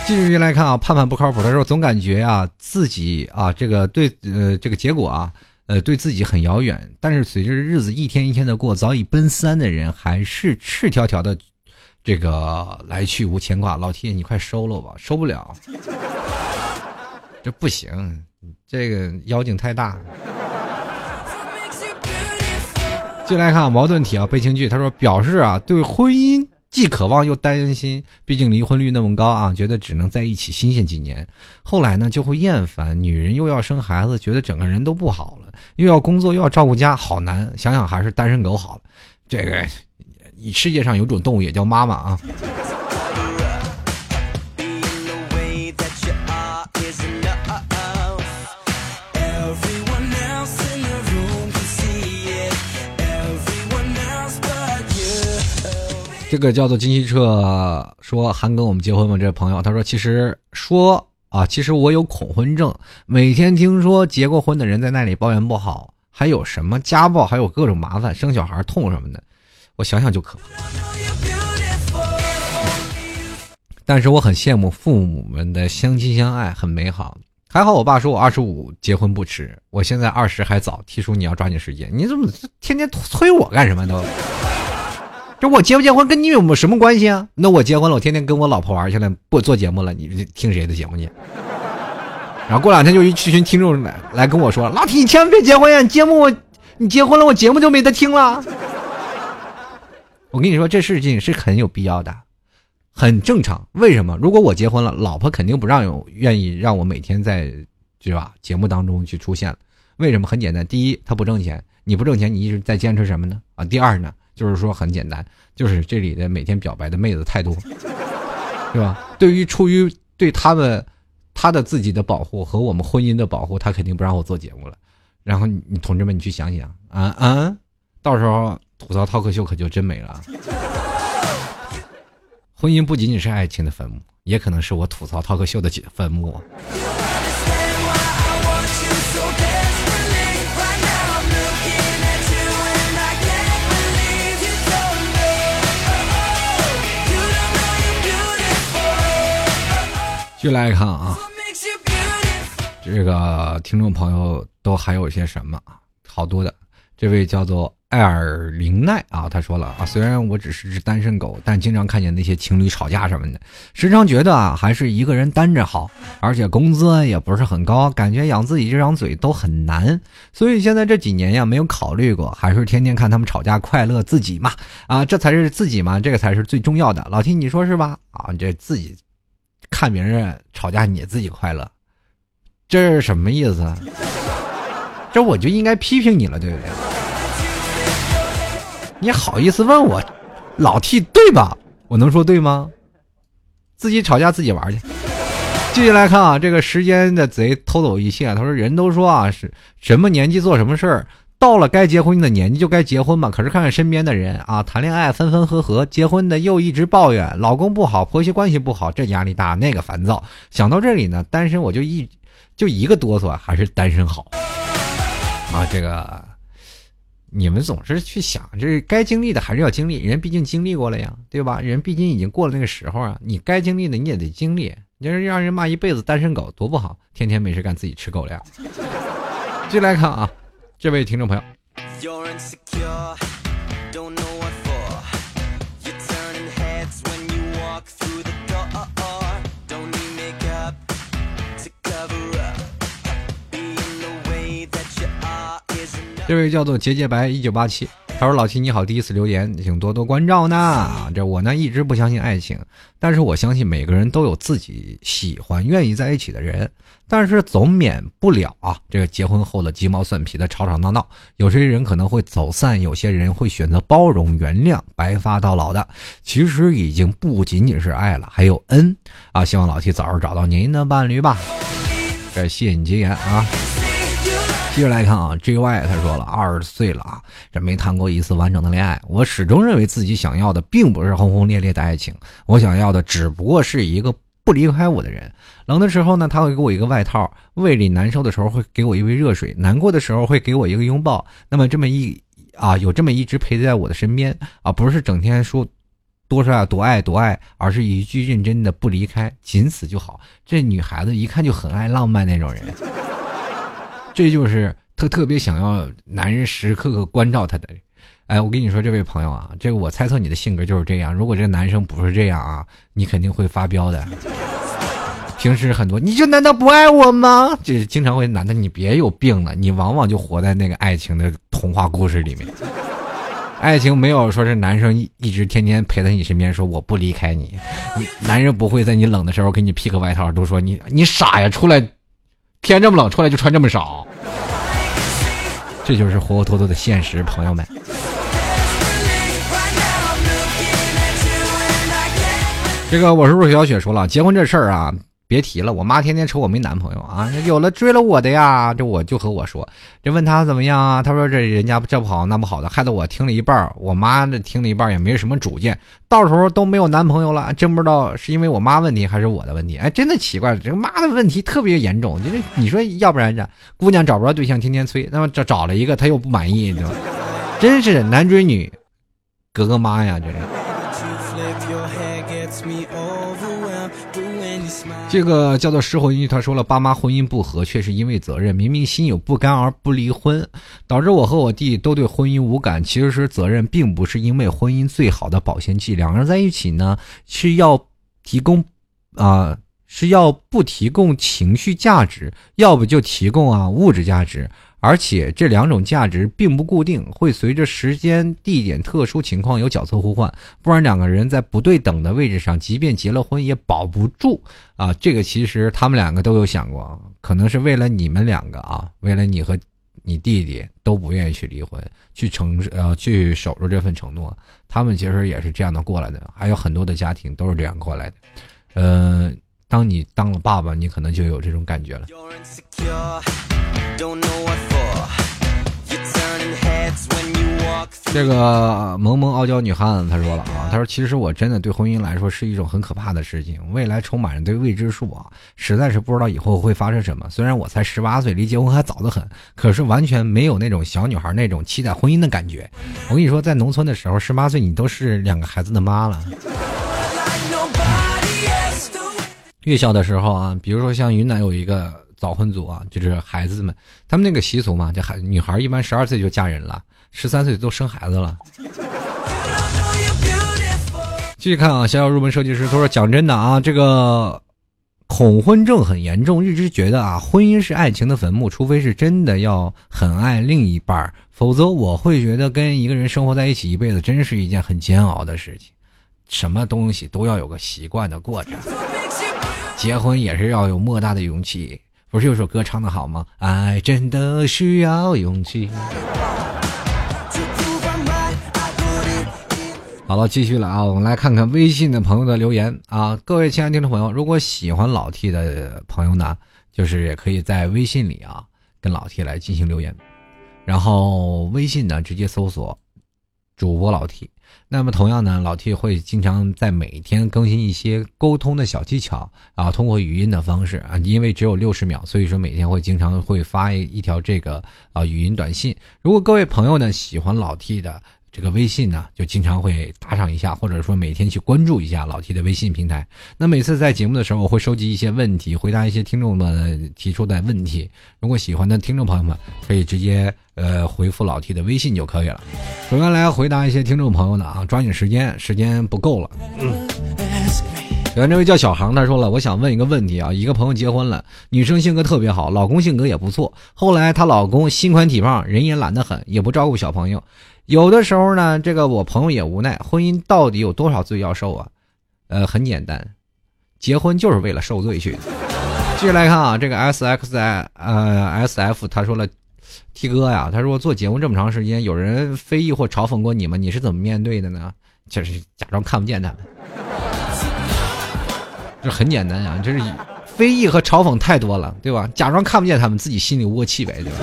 [SPEAKER 2] 继续来看啊，盼盼不靠谱，他说总感觉啊自己啊这个对呃这个结果啊。呃，对自己很遥远，但是随着日子一天一天的过，早已奔三的人还是赤条条的，这个来去无牵挂。老铁，你快收了吧，收不了，这不行，这个妖精太大。进来看矛盾体啊，悲情剧，他说表示啊，对婚姻。既渴望又担心，毕竟离婚率那么高啊，觉得只能在一起新鲜几年，后来呢就会厌烦。女人又要生孩子，觉得整个人都不好了，又要工作又要照顾家，好难。想想还是单身狗好了。这个，世界上有种动物也叫妈妈啊。这个叫做金希澈说：“韩哥，我们结婚吗？”这位朋友他说：“其实说啊，其实我有恐婚症，每天听说结过婚的人在那里抱怨不好，还有什么家暴，还有各种麻烦，生小孩痛什么的，我想想就可怕。但是我很羡慕父母们的相亲相爱，很美好。还好我爸说我二十五结婚不迟，我现在二十还早。提出你要抓紧时间，你怎么天天催我干什么都？”这我结不结婚跟你有什么关系啊？那我结婚了，我天天跟我老婆玩去了，不做节目了，你听谁的节目去？*laughs* 然后过两天就一群听众来来跟我说：“老铁，你千万别结婚呀！你节目我你结婚了，我节目就没得听了。*laughs* ”我跟你说，这事情是很有必要的。很正常。为什么？如果我结婚了，老婆肯定不让有愿意让我每天在，对吧？节目当中去出现。为什么？很简单，第一，他不挣钱，你不挣钱，你一直在坚持什么呢？啊，第二呢，就是说很简单，就是这里的每天表白的妹子太多，*laughs* 是吧？对于出于对他们他的自己的保护和我们婚姻的保护，他肯定不让我做节目了。然后你同志们，你去想想啊啊，到时候吐槽涛客秀可就真没了。*laughs* 婚姻不仅仅是爱情的坟墓，也可能是我吐槽涛客秀的坟墓。继续来看啊，这个听众朋友都还有些什么啊？好多的，这位叫做艾尔林奈啊，他说了啊，虽然我只是只单身狗，但经常看见那些情侣吵架什么的，时常觉得啊，还是一个人单着好，而且工资也不是很高，感觉养自己这张嘴都很难，所以现在这几年呀，没有考虑过，还是天天看他们吵架，快乐自己嘛，啊，这才是自己嘛，这个才是最重要的。老听你说是吧？啊，这自己。看别人吵架，你自己快乐，这是什么意思？这我就应该批评你了，对不对？你好意思问我，老 T 对吧？我能说对吗？自己吵架自己玩去。继续来看啊，这个时间的贼偷走一切。他说：“人都说啊，是什么年纪做什么事儿。”到了该结婚的年纪就该结婚嘛，可是看看身边的人啊，谈恋爱分分合合，结婚的又一直抱怨老公不好，婆媳关系不好，这压力大，那个烦躁。想到这里呢，单身我就一就一个哆嗦，还是单身好啊。这个你们总是去想，这该经历的还是要经历，人毕竟经历过了呀，对吧？人毕竟已经过了那个时候啊，你该经历的你也得经历。你要是让人骂一辈子单身狗多不好，天天没事干自己吃狗粮。*laughs* 继续来看啊。这位听众朋友，这位叫做结结白一九八七。他说：“老七你好，第一次留言，请多多关照呢。这我呢一直不相信爱情，但是我相信每个人都有自己喜欢、愿意在一起的人。但是总免不了啊，这个结婚后的鸡毛蒜皮的吵吵闹闹。有些人可能会走散，有些人会选择包容、原谅，白发到老的，其实已经不仅仅是爱了，还有恩啊。希望老七早日找到您的伴侣吧。感谢你吉言啊。”接着来看啊，J Y 他说了，二十岁了啊，这没谈过一次完整的恋爱。我始终认为自己想要的并不是轰轰烈烈的爱情，我想要的只不过是一个不离开我的人。冷的时候呢，他会给我一个外套；胃里难受的时候会给我一杯热水；难过的时候会给我一个拥抱。那么这么一啊，有这么一直陪在我的身边啊，不是整天说多少多爱多爱，而是一句认真的不离开，仅此就好。这女孩子一看就很爱浪漫那种人。*laughs* 这就是她特别想要男人时时刻刻关照她的，哎，我跟你说，这位朋友啊，这个我猜测你的性格就是这样。如果这个男生不是这样啊，你肯定会发飙的。平时很多，你就难道不爱我吗？就是经常会，男的你别有病了，你往往就活在那个爱情的童话故事里面。爱情没有说是男生一直天天陪在你身边，说我不离开你。你男人不会在你冷的时候给你披个外套，都说你你傻呀，出来。天这么冷，出来就穿这么少，这就是活脱脱的现实，朋友们。这个我是不是小雪说了，结婚这事儿啊。别提了，我妈天天瞅我没男朋友啊，有了追了我的呀，这我就和我说，这问他怎么样啊，他说这人家这不好那不好的，害得我听了一半，我妈这听了一半也没什么主见，到时候都没有男朋友了，真不知道是因为我妈问题还是我的问题，哎，真的奇怪，这妈的问题特别严重，就是你说要不然这姑娘找不着对象，天天催，那么找找了一个他又不满意，对吧？真是男追女，隔个妈呀，这是。这个叫做失婚姻，他说了，爸妈婚姻不和，却是因为责任。明明心有不甘而不离婚，导致我和我弟都对婚姻无感。其实是责任，并不是因为婚姻最好的保鲜剂。两个人在一起呢，是要提供啊，是要不提供情绪价值，要不就提供啊物质价值。而且这两种价值并不固定，会随着时间、地点、特殊情况有角色互换，不然两个人在不对等的位置上，即便结了婚也保不住啊。这个其实他们两个都有想过，可能是为了你们两个啊，为了你和你弟弟都不愿意去离婚，去承呃去守住这份承诺，他们其实也是这样的过来的，还有很多的家庭都是这样过来的，呃。当你当了爸爸，你可能就有这种感觉了。这个萌萌傲娇女汉子，她说了啊，她说其实我真的对婚姻来说是一种很可怕的事情，未来充满着对未知数啊，实在是不知道以后会发生什么。虽然我才十八岁，离结婚还早得很，可是完全没有那种小女孩那种期待婚姻的感觉。我跟你说，在农村的时候，十八岁你都是两个孩子的妈了。越校的时候啊，比如说像云南有一个早婚族啊，就是孩子们，他们那个习俗嘛，这孩女孩一般十二岁就嫁人了，十三岁都生孩子了。继续看啊，小小入门设计师他说：“讲真的啊，这个恐婚症很严重，一直觉得啊，婚姻是爱情的坟墓，除非是真的要很爱另一半，否则我会觉得跟一个人生活在一起一辈子，真是一件很煎熬的事情。什么东西都要有个习惯的过程。”结婚也是要有莫大的勇气，不是有首歌唱的好吗？爱真的需要勇气。好了，继续了啊，我们来看看微信的朋友的留言啊。各位亲爱的听众朋友，如果喜欢老 T 的朋友呢，就是也可以在微信里啊跟老 T 来进行留言，然后微信呢直接搜索主播老 T。那么同样呢，老 T 会经常在每天更新一些沟通的小技巧啊，通过语音的方式啊，因为只有六十秒，所以说每天会经常会发一条这个啊语音短信。如果各位朋友呢喜欢老 T 的。这个微信呢，就经常会打赏一下，或者说每天去关注一下老 T 的微信平台。那每次在节目的时候，我会收集一些问题，回答一些听众们提出的问题。如果喜欢的听众朋友们，可以直接呃回复老 T 的微信就可以了。首先来回答一些听众朋友的啊，抓紧时间，时间不够了。嗯。原来这位叫小航，他说了，我想问一个问题啊，一个朋友结婚了，女生性格特别好，老公性格也不错，后来她老公心宽体胖，人也懒得很，也不照顾小朋友。有的时候呢，这个我朋友也无奈，婚姻到底有多少罪要受啊？呃，很简单，结婚就是为了受罪去。继续来看啊，这个 S X I 呃 S F 他说了，T 哥呀，他说做节目这么长时间，有人非议或嘲讽过你们，你是怎么面对的呢？就是假装看不见他们，这很简单啊，就是非议和嘲讽太多了，对吧？假装看不见他们，自己心里窝气呗，对吧？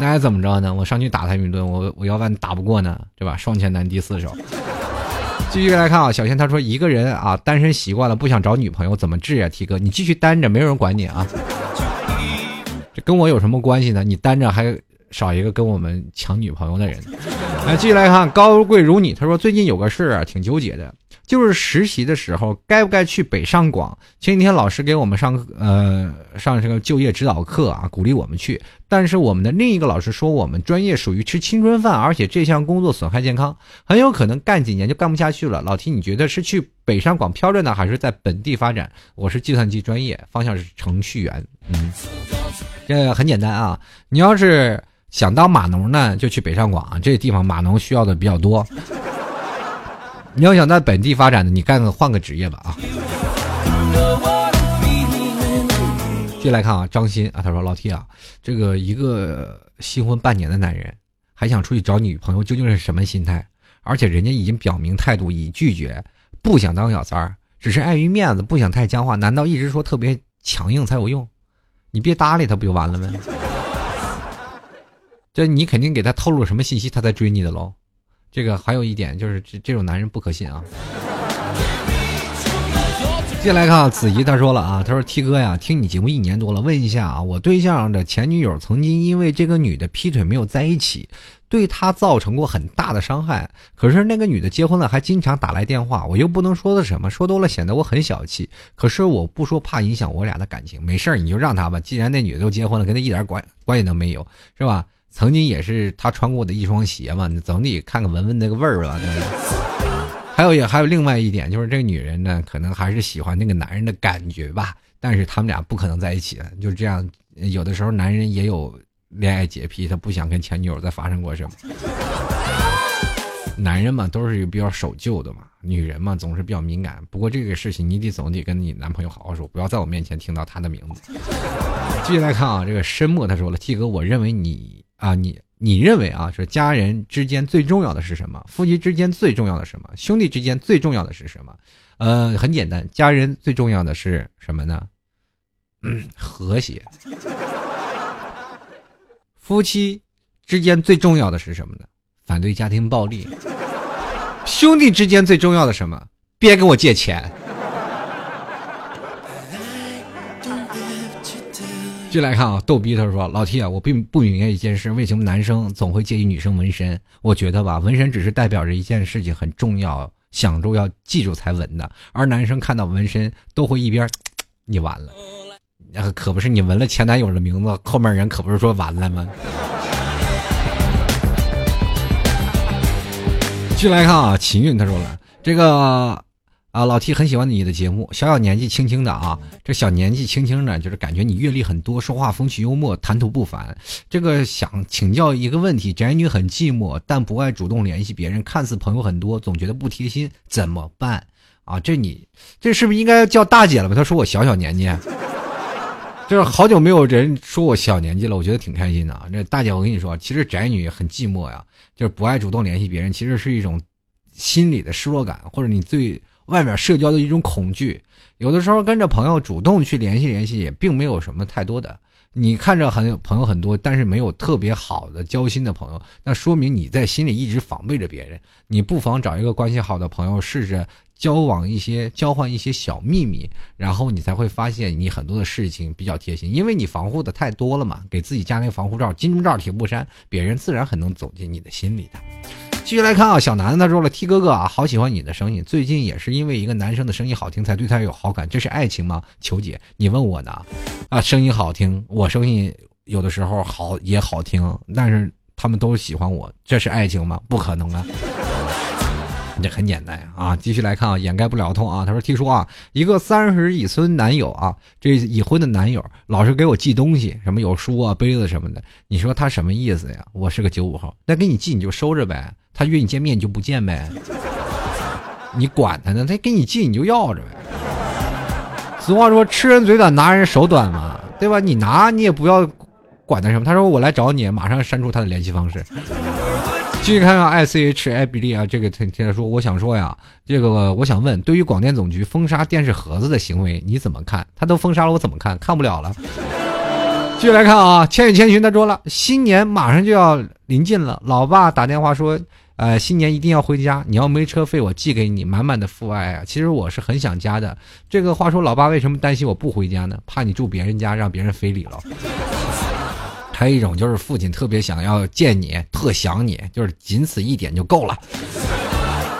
[SPEAKER 2] 那还怎么着呢？我上去打他一顿，我我要不然打不过呢，对吧？双拳难敌四手。继续来看啊，小仙他说一个人啊单身习惯了，不想找女朋友怎么治呀提哥，你继续单着，没有人管你啊。这跟我有什么关系呢？你单着还少一个跟我们抢女朋友的人。来，继续来看高贵如你，他说最近有个事儿啊，挺纠结的。就是实习的时候，该不该去北上广？前几天老师给我们上呃上这个就业指导课啊，鼓励我们去。但是我们的另一个老师说，我们专业属于吃青春饭，而且这项工作损害健康，很有可能干几年就干不下去了。老提，你觉得是去北上广漂着呢，还是在本地发展？我是计算机专业，方向是程序员。嗯，这很简单啊，你要是想当码农呢，就去北上广啊，这地方码农需要的比较多。你要想在本地发展的，你干个换个职业吧啊！继续来看啊，张鑫啊，他说老 T 啊，这个一个新婚半年的男人，还想出去找女朋友，究竟是什么心态？而且人家已经表明态度，已拒绝，不想当小三儿，只是碍于面子，不想太僵化。难道一直说特别强硬才有用？你别搭理他不就完了吗？这你肯定给他透露什么信息，他才追你的喽。这个还有一点就是这这种男人不可信啊。接下来看啊，子怡他说了啊，他说 T 哥呀，听你节目一年多了，问一下啊，我对象的前女友曾经因为这个女的劈腿没有在一起，对他造成过很大的伤害。可是那个女的结婚了，还经常打来电话，我又不能说的什么，说多了显得我很小气。可是我不说怕影响我俩的感情，没事你就让他吧，既然那女的都结婚了，跟他一点关关系都没有，是吧？曾经也是他穿过的一双鞋嘛，你总得看看闻闻那个味儿吧。还有也还有另外一点，就是这个女人呢，可能还是喜欢那个男人的感觉吧。但是他们俩不可能在一起的，就是这样。有的时候男人也有恋爱洁癖，他不想跟前女友再发生过什么。男人嘛，都是比较守旧的嘛，女人嘛，总是比较敏感。不过这个事情你得总得跟你男朋友好好说，不要在我面前听到他的名字。继续来看啊，这个深墨他说了，T 哥，我认为你啊，你你认为啊，是家人之间最重要的是什么？夫妻之间最重要的什么？兄弟之间最重要的是什么？呃，很简单，家人最重要的是什么呢？嗯，和谐。夫妻之间最重要的是什么呢？反对家庭暴力，兄弟之间最重要的什么？别跟我借钱。继续来看啊，逗逼他说：“老 T 啊，我并不明白一件事，为什么男生总会介意女生纹身？我觉得吧，纹身只是代表着一件事情很重要，想住要记住才纹的，而男生看到纹身都会一边，*tsk* 你完了，那可不是你纹了前男友的名字，后面人可不是说完了吗？”继续来看啊，秦韵他说了，这个啊老 T 很喜欢你的节目，小小年纪轻轻的啊，这小年纪轻轻的，就是感觉你阅历很多，说话风趣幽默，谈吐不凡。这个想请教一个问题，宅女很寂寞，但不爱主动联系别人，看似朋友很多，总觉得不贴心，怎么办啊？这你这是不是应该叫大姐了吧？她说我小小年纪，就是好久没有人说我小年纪了，我觉得挺开心的啊。这大姐，我跟你说，其实宅女很寂寞呀。就是不爱主动联系别人，其实是一种心理的失落感，或者你最外面社交的一种恐惧。有的时候跟着朋友主动去联系联系，也并没有什么太多的。你看着很朋友很多，但是没有特别好的交心的朋友，那说明你在心里一直防备着别人。你不妨找一个关系好的朋友，试试交往一些，交换一些小秘密，然后你才会发现你很多的事情比较贴心，因为你防护的太多了嘛，给自己加那个防护罩，金钟罩铁布衫，别人自然很能走进你的心里的。继续来看啊，小南他说了，T 哥哥啊，好喜欢你的声音，最近也是因为一个男生的声音好听才对他有好感，这是爱情吗？求解，你问我呢？啊，声音。好听，我声音。有的时候好也好听，但是他们都喜欢我，这是爱情吗？不可能啊。这很简单啊！继续来看啊，掩盖不了痛啊。他说：“听说啊，一个三十已婚男友啊，这已婚的男友老是给我寄东西，什么有书啊、杯子什么的。你说他什么意思呀？我是个九五后，那给你寄你就收着呗。他约你见面你就不见呗。你管他呢？他给你寄你就要着呗。俗话说，吃人嘴短，拿人手短嘛，对吧？你拿你也不要管他什么。他说我来找你，马上删除他的联系方式。”继续看看 I C H I 比利啊，这个他他说，我想说呀，这个我想问，对于广电总局封杀电视盒子的行为，你怎么看？他都封杀了，我怎么看？看不了了。继续来看啊，千与千寻他说了，新年马上就要临近了，老爸打电话说，呃，新年一定要回家，你要没车费，我寄给你，满满的父爱啊。其实我是很想家的。这个话说，老爸为什么担心我不回家呢？怕你住别人家，让别人非礼了。还有一种就是父亲特别想要见你，特想你，就是仅此一点就够了。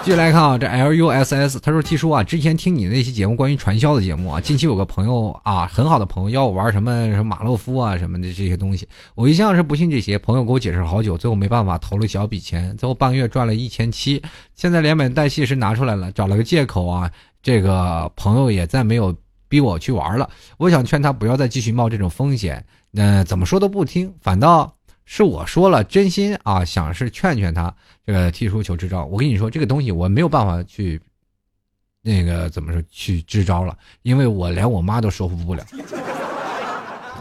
[SPEAKER 2] 继续来看啊，这 L U S S，他说：“T 叔啊，之前听你那期节目关于传销的节目啊，近期有个朋友啊，很好的朋友要我玩什么什么马洛夫啊什么的这些东西，我一向是不信这些。朋友给我解释好久，最后没办法投了小笔钱，最后半个月赚了一千七，现在连本带息是拿出来了，找了个借口啊，这个朋友也再没有逼我去玩了。我想劝他不要再继续冒这种风险。”那怎么说都不听，反倒是我说了，真心啊，想是劝劝他，这个提出求支招。我跟你说，这个东西我没有办法去，那个怎么说去支招了，因为我连我妈都说服不了。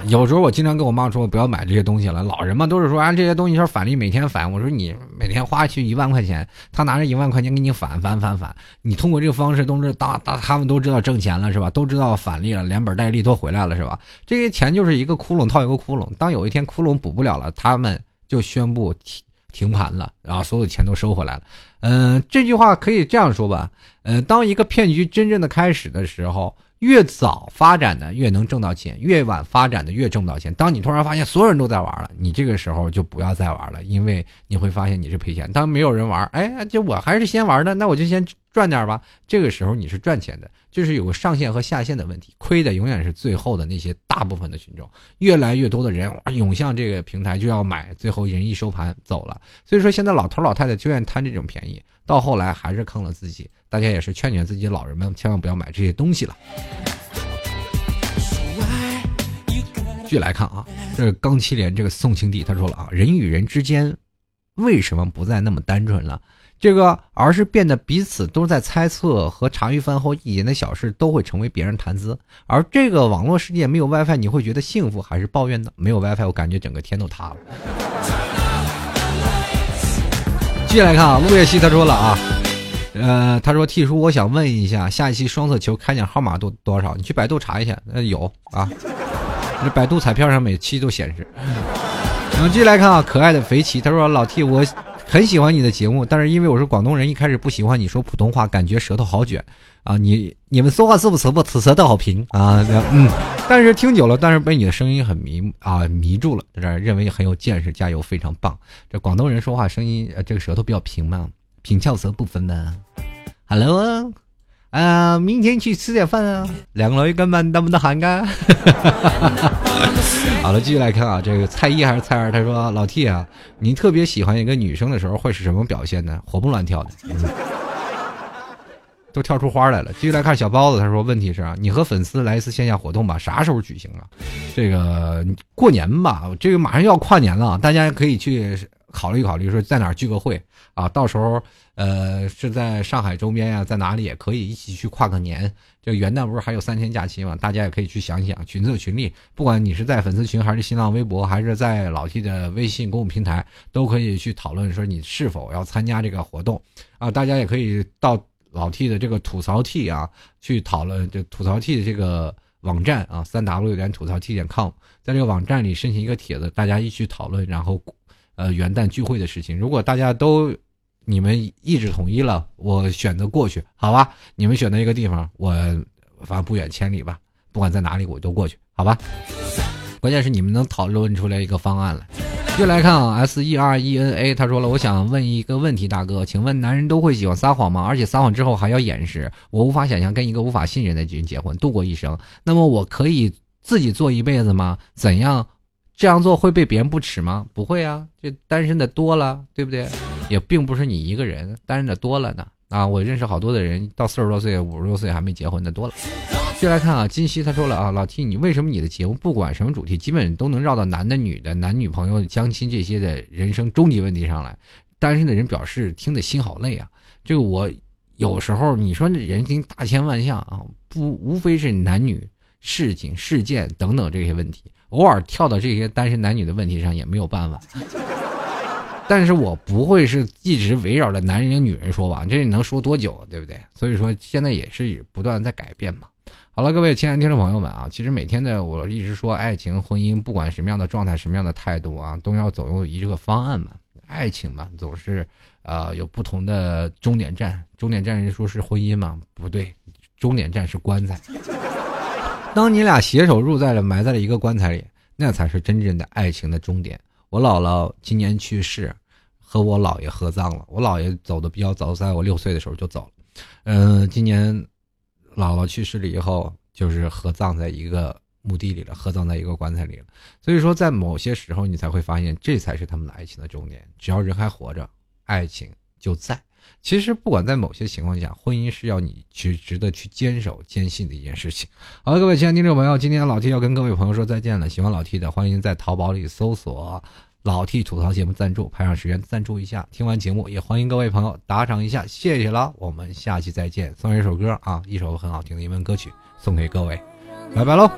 [SPEAKER 2] 有时候我经常跟我妈说，我不要买这些东西了。老人嘛，都是说啊，这些东西是返利，每天返。我说你每天花去一万块钱，他拿着一万块钱给你返返返返。你通过这个方式，都是大大他们都知道挣钱了是吧？都知道返利了，连本带利都回来了是吧？这些钱就是一个窟窿套一个窟窿。当有一天窟窿补不了了，他们就宣布停停盘了，然后所有钱都收回来了。嗯，这句话可以这样说吧？嗯，当一个骗局真正的开始的时候。越早发展的越能挣到钱，越晚发展的越挣不到钱。当你突然发现所有人都在玩了，你这个时候就不要再玩了，因为你会发现你是赔钱。当没有人玩，哎，就我还是先玩的，那我就先赚点吧。这个时候你是赚钱的，就是有个上限和下限的问题，亏的永远是最后的那些大部分的群众。越来越多的人涌向这个平台就要买，最后人一收盘走了。所以说现在老头老太太就愿意贪这种便宜，到后来还是坑了自己。大家也是劝劝自己老人们，千万不要买这些东西了。继续来看啊，这个钢七连这个宋庆帝他说了啊，人与人之间为什么不再那么单纯了？这个而是变得彼此都在猜测和茶余饭后一点的小事都会成为别人谈资。而这个网络世界没有 WiFi，你会觉得幸福还是抱怨呢？没有 WiFi，我感觉整个天都塌了。继续来看啊，陆月熙他说了啊，呃，他说 T 叔，我想问一下，下一期双色球开奖号码多多少？你去百度查一下，呃，有啊。这百度彩票上每期都显示。然后继续来看啊，可爱的肥奇，他说：“老 T，我很喜欢你的节目，但是因为我是广东人，一开始不喜欢你说普通话，感觉舌头好卷啊。你你们说话是不是不此舌头好平啊？嗯，但是听久了，但是被你的声音很迷啊迷住了，在这认为很有见识，加油，非常棒。这广东人说话声音，这个舌头比较平嘛，平翘舌不分的。Hello。”啊，明天去吃点饭啊！两个老一根本能不能喊干？*laughs* 好了，继续来看啊，这个蔡一还是蔡二？他说：“老 T 啊，你特别喜欢一个女生的时候会是什么表现呢？活蹦乱跳的，嗯都跳出花来了。”继续来看小包子，他说：“问题是啊，你和粉丝来一次线下活动吧？啥时候举行啊？这个过年吧，这个马上要跨年了，大家可以去考虑考虑，说在哪聚个会啊？到时候。”呃，是在上海周边呀，在哪里也可以一起去跨个年。这元旦不是还有三天假期吗？大家也可以去想想，群策群力。不管你是在粉丝群，还是新浪微博，还是在老 T 的微信公众平台，都可以去讨论说你是否要参加这个活动啊。大家也可以到老 T 的这个吐槽 T 啊，去讨论这吐槽 T 的这个网站啊，三 W 点吐槽 T 点 com，在这个网站里申请一个帖子，大家一起讨论，然后呃元旦聚会的事情。如果大家都你们意志统一了，我选择过去，好吧？你们选择一个地方，我反正不远千里吧，不管在哪里，我都过去，好吧？关键是你们能讨论出来一个方案来。又来看啊，S E R E N A，他说了，我想问一个问题，大哥，请问男人都会喜欢撒谎吗？而且撒谎之后还要掩饰，我无法想象跟一个无法信任的人结婚度过一生。那么我可以自己做一辈子吗？怎样？这样做会被别人不耻吗？不会啊，这单身的多了，对不对？也并不是你一个人，单身的多了呢。啊，我认识好多的人，到四十多岁、五十多岁还没结婚的多了。接来看啊，金熙他说了啊，老 T，你为什么你的节目不管什么主题，基本都能绕到男的、女的、男女朋友、相亲这些的人生终极问题上来？单身的人表示听得心好累啊。这个我有时候你说这人生大千万项啊，不无非是男女事情、事件等等这些问题。偶尔跳到这些单身男女的问题上也没有办法，*laughs* 但是我不会是一直围绕着男人女人说吧，这能说多久，对不对？所以说现在也是不断在改变嘛。好了，各位亲爱的听众朋友们啊，其实每天的我一直说爱情、婚姻，不管什么样的状态、什么样的态度啊，都要走一个方案嘛。爱情嘛，总是呃有不同的终点站，终点站人说是婚姻嘛，不对，终点站是棺材。当你俩携手入在了埋在了一个棺材里，那才是真正的爱情的终点。我姥姥今年去世，和我姥爷合葬了。我姥爷走的比较早，在我六岁的时候就走了。嗯，今年姥姥去世了以后，就是合葬在一个墓地里了，合葬在一个棺材里了。所以说，在某些时候，你才会发现，这才是他们的爱情的终点。只要人还活着，爱情就在。其实，不管在某些情况下，婚姻是要你去值得去坚守、坚信的一件事情。好了，各位亲爱的听众朋友，今天老 T 要跟各位朋友说再见了。喜欢老 T 的，欢迎在淘宝里搜索“老 T 吐槽节目赞助”，排上时间赞助一下。听完节目，也欢迎各位朋友打赏一下，谢谢了。我们下期再见。送一首歌啊，一首很好听的英文歌曲送给各位，拜拜喽。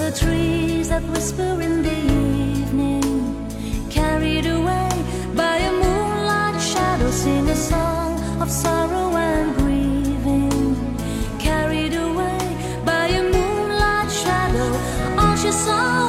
[SPEAKER 3] The trees that whisper in the evening, carried away by a moonlight shadow, sing a song of sorrow and grieving. Carried away by a moonlight shadow, all she song